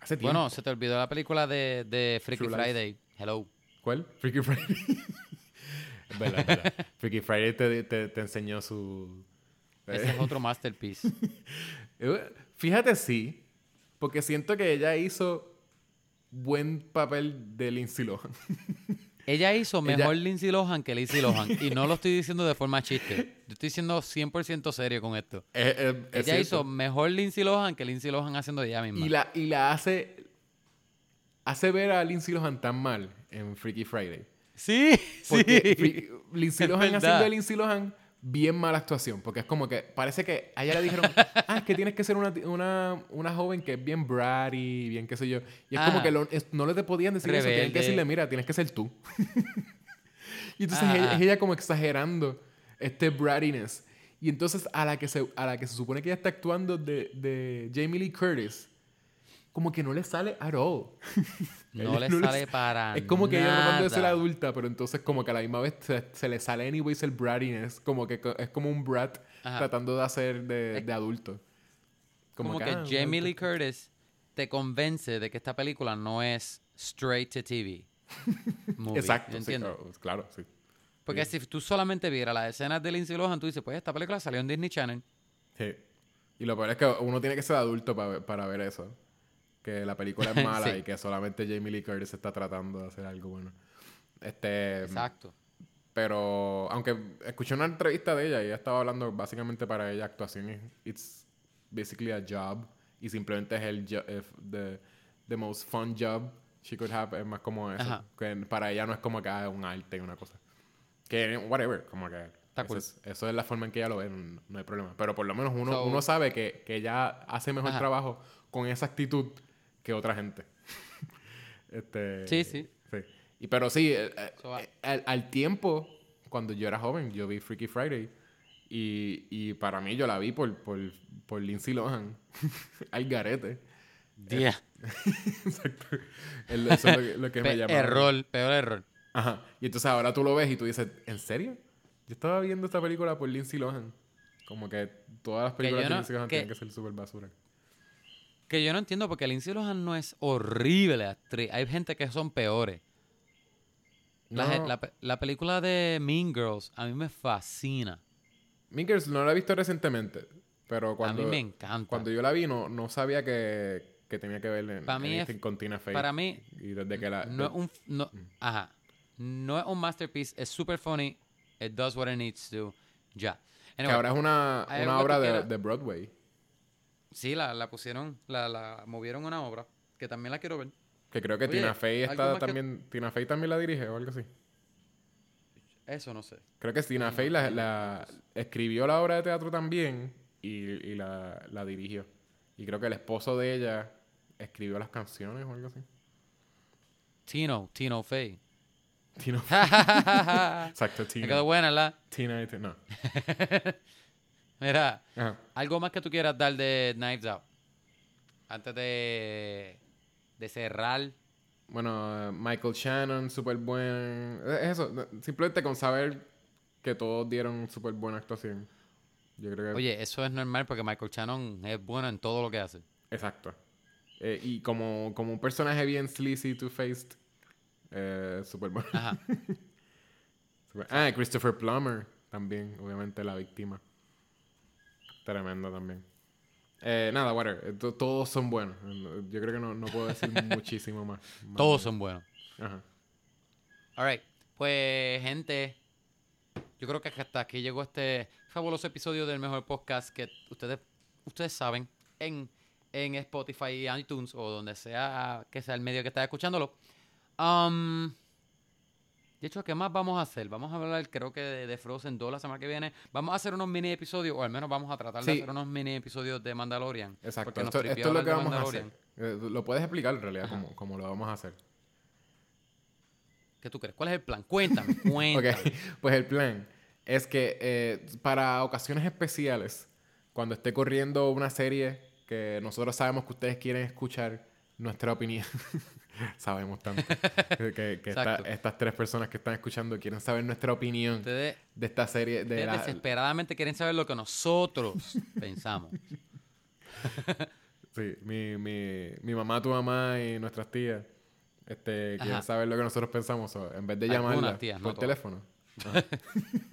Hace tiempo. Bueno, se te olvidó la película de, de Freaky True. Friday. Hello. ¿Cuál? Freaky Friday. verdad, verdad. Freaky Friday te, te, te enseñó su... Ese es otro masterpiece. Eh, Fíjate, sí. Porque siento que ella hizo buen papel de Lindsay Lohan. Ella hizo Ella- mejor Lindsay Lohan que Lindsay Lohan. y no lo estoy diciendo de forma chiste. Yo estoy siendo 100% serio con esto. Es- es- es ella hizo mejor Lindsay Lohan que Lindsay Lohan haciendo de ella misma. Y la, y la hace... Hace ver a Lindsay Lohan tan mal en Freaky Friday. Sí, Porque sí. Lindsay Lohan haciendo de Lindsay Lohan, bien mala actuación. Porque es como que parece que a ella le dijeron, ah, es que tienes que ser una, una, una joven que es bien bratty, bien qué sé yo. Y es como Ajá. que lo- es- no le te podían decir eso. Tienen que decirle, mira, tienes que ser tú. y entonces ella, es ella como exagerando este brattiness. Y entonces a la que se, a la que se supone que ella está actuando de, de Jamie Lee Curtis, como que no le sale at all. No le no sale sa- para Es como que ella tratando de ser adulta, pero entonces como que a la misma vez se, se le sale anyways el brattiness. Como que es como un brat Ajá. tratando de hacer de, de adulto. Como, que, ah, Jamie Lee Curtis te convence de que esta película no es straight to TV. movie, Exacto, sí, ¿entiendes? claro, claro, sí. Porque si tú solamente vieras las escenas de Lindsay Lohan, tú dices, pues esta película salió en Disney Channel. Sí. Y lo peor es que uno tiene que ser adulto para, para ver eso. Que la película es mala Sí. y que solamente Jamie Lee Curtis está tratando de hacer algo bueno. Este, Exacto. Pero, aunque escuché una entrevista de ella y ella estaba hablando básicamente para ella actuación es it's basically a job y simplemente es el the, the most fun job she could have es más como eso Ajá. que para ella no es como que ah, un arte y una cosa que whatever como que eso, es, eso es la forma en que ella lo ve no, no hay problema pero por lo menos uno, So- uno sabe que, que ella hace mejor Ajá. trabajo con esa actitud que otra gente este Sí, sí. sí. Y, pero sí, eh, eh, So, eh, al, al tiempo, cuando yo era joven, yo vi Freaky Friday. Y, y para mí yo la vi por, por, por Lindsay Lohan. al garete. Yeah. Exacto. El- Eso es lo que, lo que me llamaba. error, peor error. Ajá. Y entonces ahora tú lo ves y tú dices, ¿en serio? Yo estaba viendo esta película por Lindsay Lohan. Como que todas las películas yo de no- Lindsay Lohan que- tienen que ser súper basura. Que yo no entiendo porque Lindsay Lohan no es horrible actriz. Hay gente que son peores. La, No. la pe- la película de Mean Girls a mí me fascina. Mean Girls no la he visto recientemente, pero cuando, a mí me encanta. cuando yo la vi no, no sabía que, que tenía que ver en, Pa' en mí es- con Tina Fey. Para mí, Y desde que la... no es un... No, ajá. No es un masterpiece. Es super funny. It does what it needs to. Ya. que Anyway, ahora es una, ¿hay una que obra de, de Broadway. Sí, la, la pusieron, la, la movieron a una obra, que también la quiero ver. Que creo que Oye, Tina Fey está que- también... Tina Fey también la dirige o algo así. Eso no sé. Creo que Tina Sí, Fey no, la, escribió la obra de teatro también y, y la, la dirigió. Y creo que el esposo de ella escribió las canciones o algo así. Tino, Tino Fey. Tina, Me exacto, quedó Tina. buena, ¿la? Tina y Ti- no. Mira, Ajá. algo más que tú quieras dar de Knives Out. Antes de, de cerrar. Bueno, Michael Shannon, súper buen. Es eso, simplemente con saber que todos dieron súper buena actuación. Yo creo que. Oye, eso es normal porque Michael Shannon es bueno en todo lo que hace. Exacto. Eh, y como, como un personaje bien sleazy, two-faced, eh, súper bueno. Ajá. Ah, Christopher Plummer también, obviamente la víctima. Tremendo también. Eh, nada, whatever. Eh, to- Todos son buenos. Eh, Yo creo que no, no puedo decir muchísimo más. más Todos son buenos. Ajá. Alright. Pues, gente, yo creo que hasta aquí llegó este fabuloso episodio del mejor podcast que ustedes, ustedes saben en, en Spotify y iTunes o donde sea que sea el medio que esté escuchándolo. Um, de hecho, ¿qué más vamos a hacer? Vamos a hablar, creo que de, de Frozen 2 la semana que viene. Vamos a hacer unos mini episodios, o al menos vamos a tratar de Sí. hacer unos mini episodios de Mandalorian. Exacto. Esto, esto es lo que vamos a hacer. Eh, lo puedes explicar en realidad cómo, cómo lo vamos a hacer. ¿Qué tú crees? ¿Cuál es el plan? Cuéntame, cuéntame. Ok, pues el plan es que eh, para ocasiones especiales, cuando esté corriendo una serie que nosotros sabemos que ustedes quieren escuchar nuestra opinión, sabemos tanto que, que esta- Exacto. estas tres personas que están escuchando quieren saber nuestra opinión Ustedes, de esta serie, de la, desesperadamente quieren saber lo que nosotros pensamos. Sí, mi, mi, mi mamá, tu mamá y nuestras tías este, quieren Ajá. saber lo que nosotros pensamos. en vez de llamarla tías, por teléfono,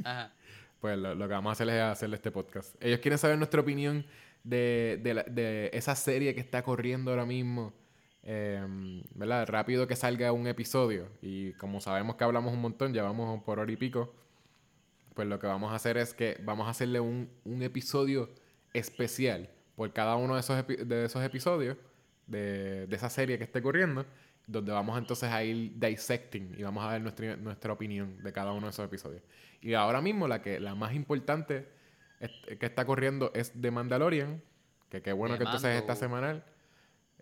Ajá. pues lo, lo que vamos a hacer es hacerle este podcast. Ellos quieren saber nuestra opinión de, de, la- de esa serie que está corriendo ahora mismo. Eh, ¿Verdad? Rápido que salga un episodio. Y como sabemos que hablamos un montón, ya vamos por hora y pico. Pues lo que vamos a hacer es que vamos a hacerle un, un episodio especial por cada uno de esos, de esos episodios de, de esa serie que esté corriendo, donde vamos entonces a ir dissecting y vamos a dar nuestra, nuestra opinión de cada uno de esos episodios. Y ahora mismo la que la más importante que está corriendo es The Mandalorian, que qué bueno que entonces Mando. está semanal,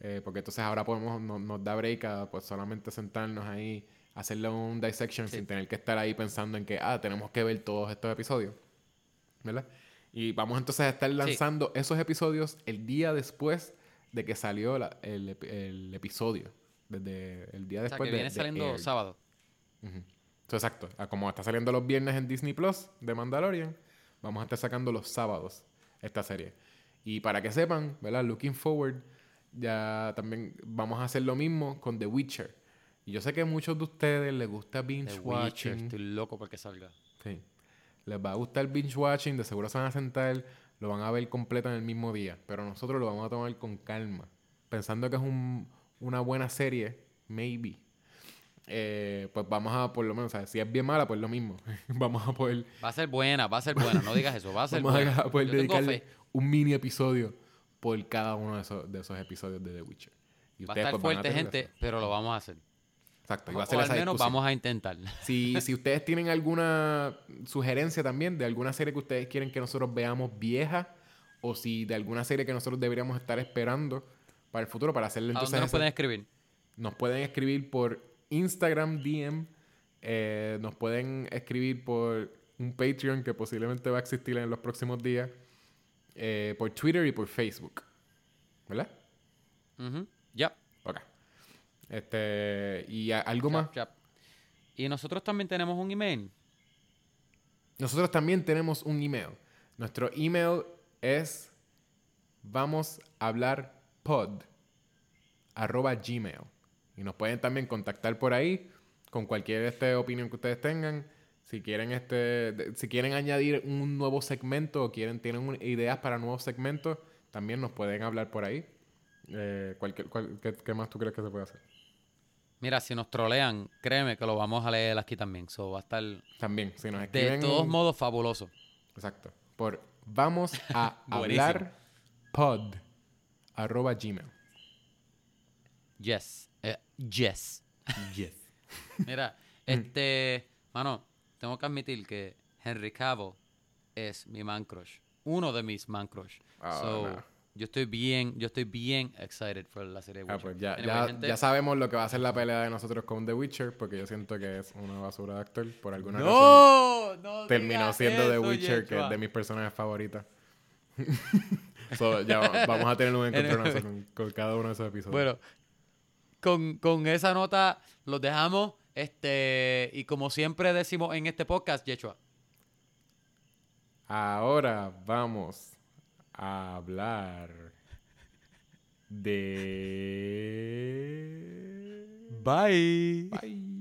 eh, porque entonces ahora podemos, no- nos da break a pues solamente sentarnos ahí, hacerle un dissection Sí. sin tener que estar ahí pensando en que, ah, tenemos que ver todos estos episodios, ¿verdad? Y vamos entonces a estar lanzando esos episodios el día después de que salió la- el, el episodio, desde el día O sea, después que viene de saliendo air. sábado. Entonces, exacto. Como está saliendo los viernes en Disney Plus de Mandalorian, vamos a estar sacando los sábados esta serie. Y para que sepan, ¿verdad? Looking forward, ya también vamos a hacer lo mismo con The Witcher. Y yo sé que a muchos de ustedes les gusta binge The Witcher, watching. estoy loco porque salga. Sí. Les va a gustar binge watching, de seguro se van a sentar, lo van a ver completo en el mismo día. Pero nosotros lo vamos a tomar con calma. Pensando que es un- una buena serie, maybe. Eh, pues vamos a, por lo menos, o sea, si es bien mala, pues lo mismo. vamos a poder, Va a ser buena, va a ser buena, no digas eso, va a ser vamos buena. a poder dedicarle un mini episodio por cada uno de esos, de esos episodios de The Witcher. Y Va a estar a fuerte, gente, eso. pero lo vamos a hacer. Exacto, y va a ser o esa al menos discusión. vamos a intentar. Si, si ustedes tienen alguna sugerencia también de alguna serie que ustedes quieren que nosotros veamos vieja, o si de alguna serie que nosotros deberíamos estar esperando para el futuro, para hacerle ¿A entonces dónde nos ese- pueden escribir? nos pueden escribir por Instagram DM, eh, nos pueden escribir por un Patreon que posiblemente va a existir en los próximos días, eh, por Twitter y por Facebook. ¿Verdad? Ya. Ok. Este, y algo más. Y nosotros también tenemos un email. Nosotros también tenemos un email. Nuestro email es vamos a hablar pod arroba gmail. Y nos pueden también contactar por ahí con cualquier este, opinión que ustedes tengan. Si quieren este, de- si quieren añadir un nuevo segmento o quieren tienen un- ideas para nuevos segmentos, también nos pueden hablar por ahí. Eh, cualquier- cual- ¿qué, qué más tú crees que se puede hacer? Mira, si nos trolean, créeme que lo vamos a leer aquí también. So va a estar También, si nos de escriben... todos modos fabuloso. Exacto. Por vamos a hablar pod arroba gmail. Yes. Eh, yes. Yes. Mira, este, mano, tengo que admitir que Henry Cavill es mi man crush. Uno de mis man crush. Ah, so, no. yo estoy bien, yo estoy bien excited por la serie Ah, Witcher. pues ya, Anyway, ya, gente, ya sabemos lo que va a ser la pelea de nosotros con The Witcher, porque yo siento que es una basura de actor. Por alguna razón No, no terminó siendo The Witcher, que es de mis personajes favoritas. So, ya va- vamos a tener un encontronazo con, con cada uno de esos episodios. Bueno, con, con esa nota los dejamos. Este, y como siempre decimos en este podcast, Yeshua. Ahora vamos a hablar de... Bye. Bye.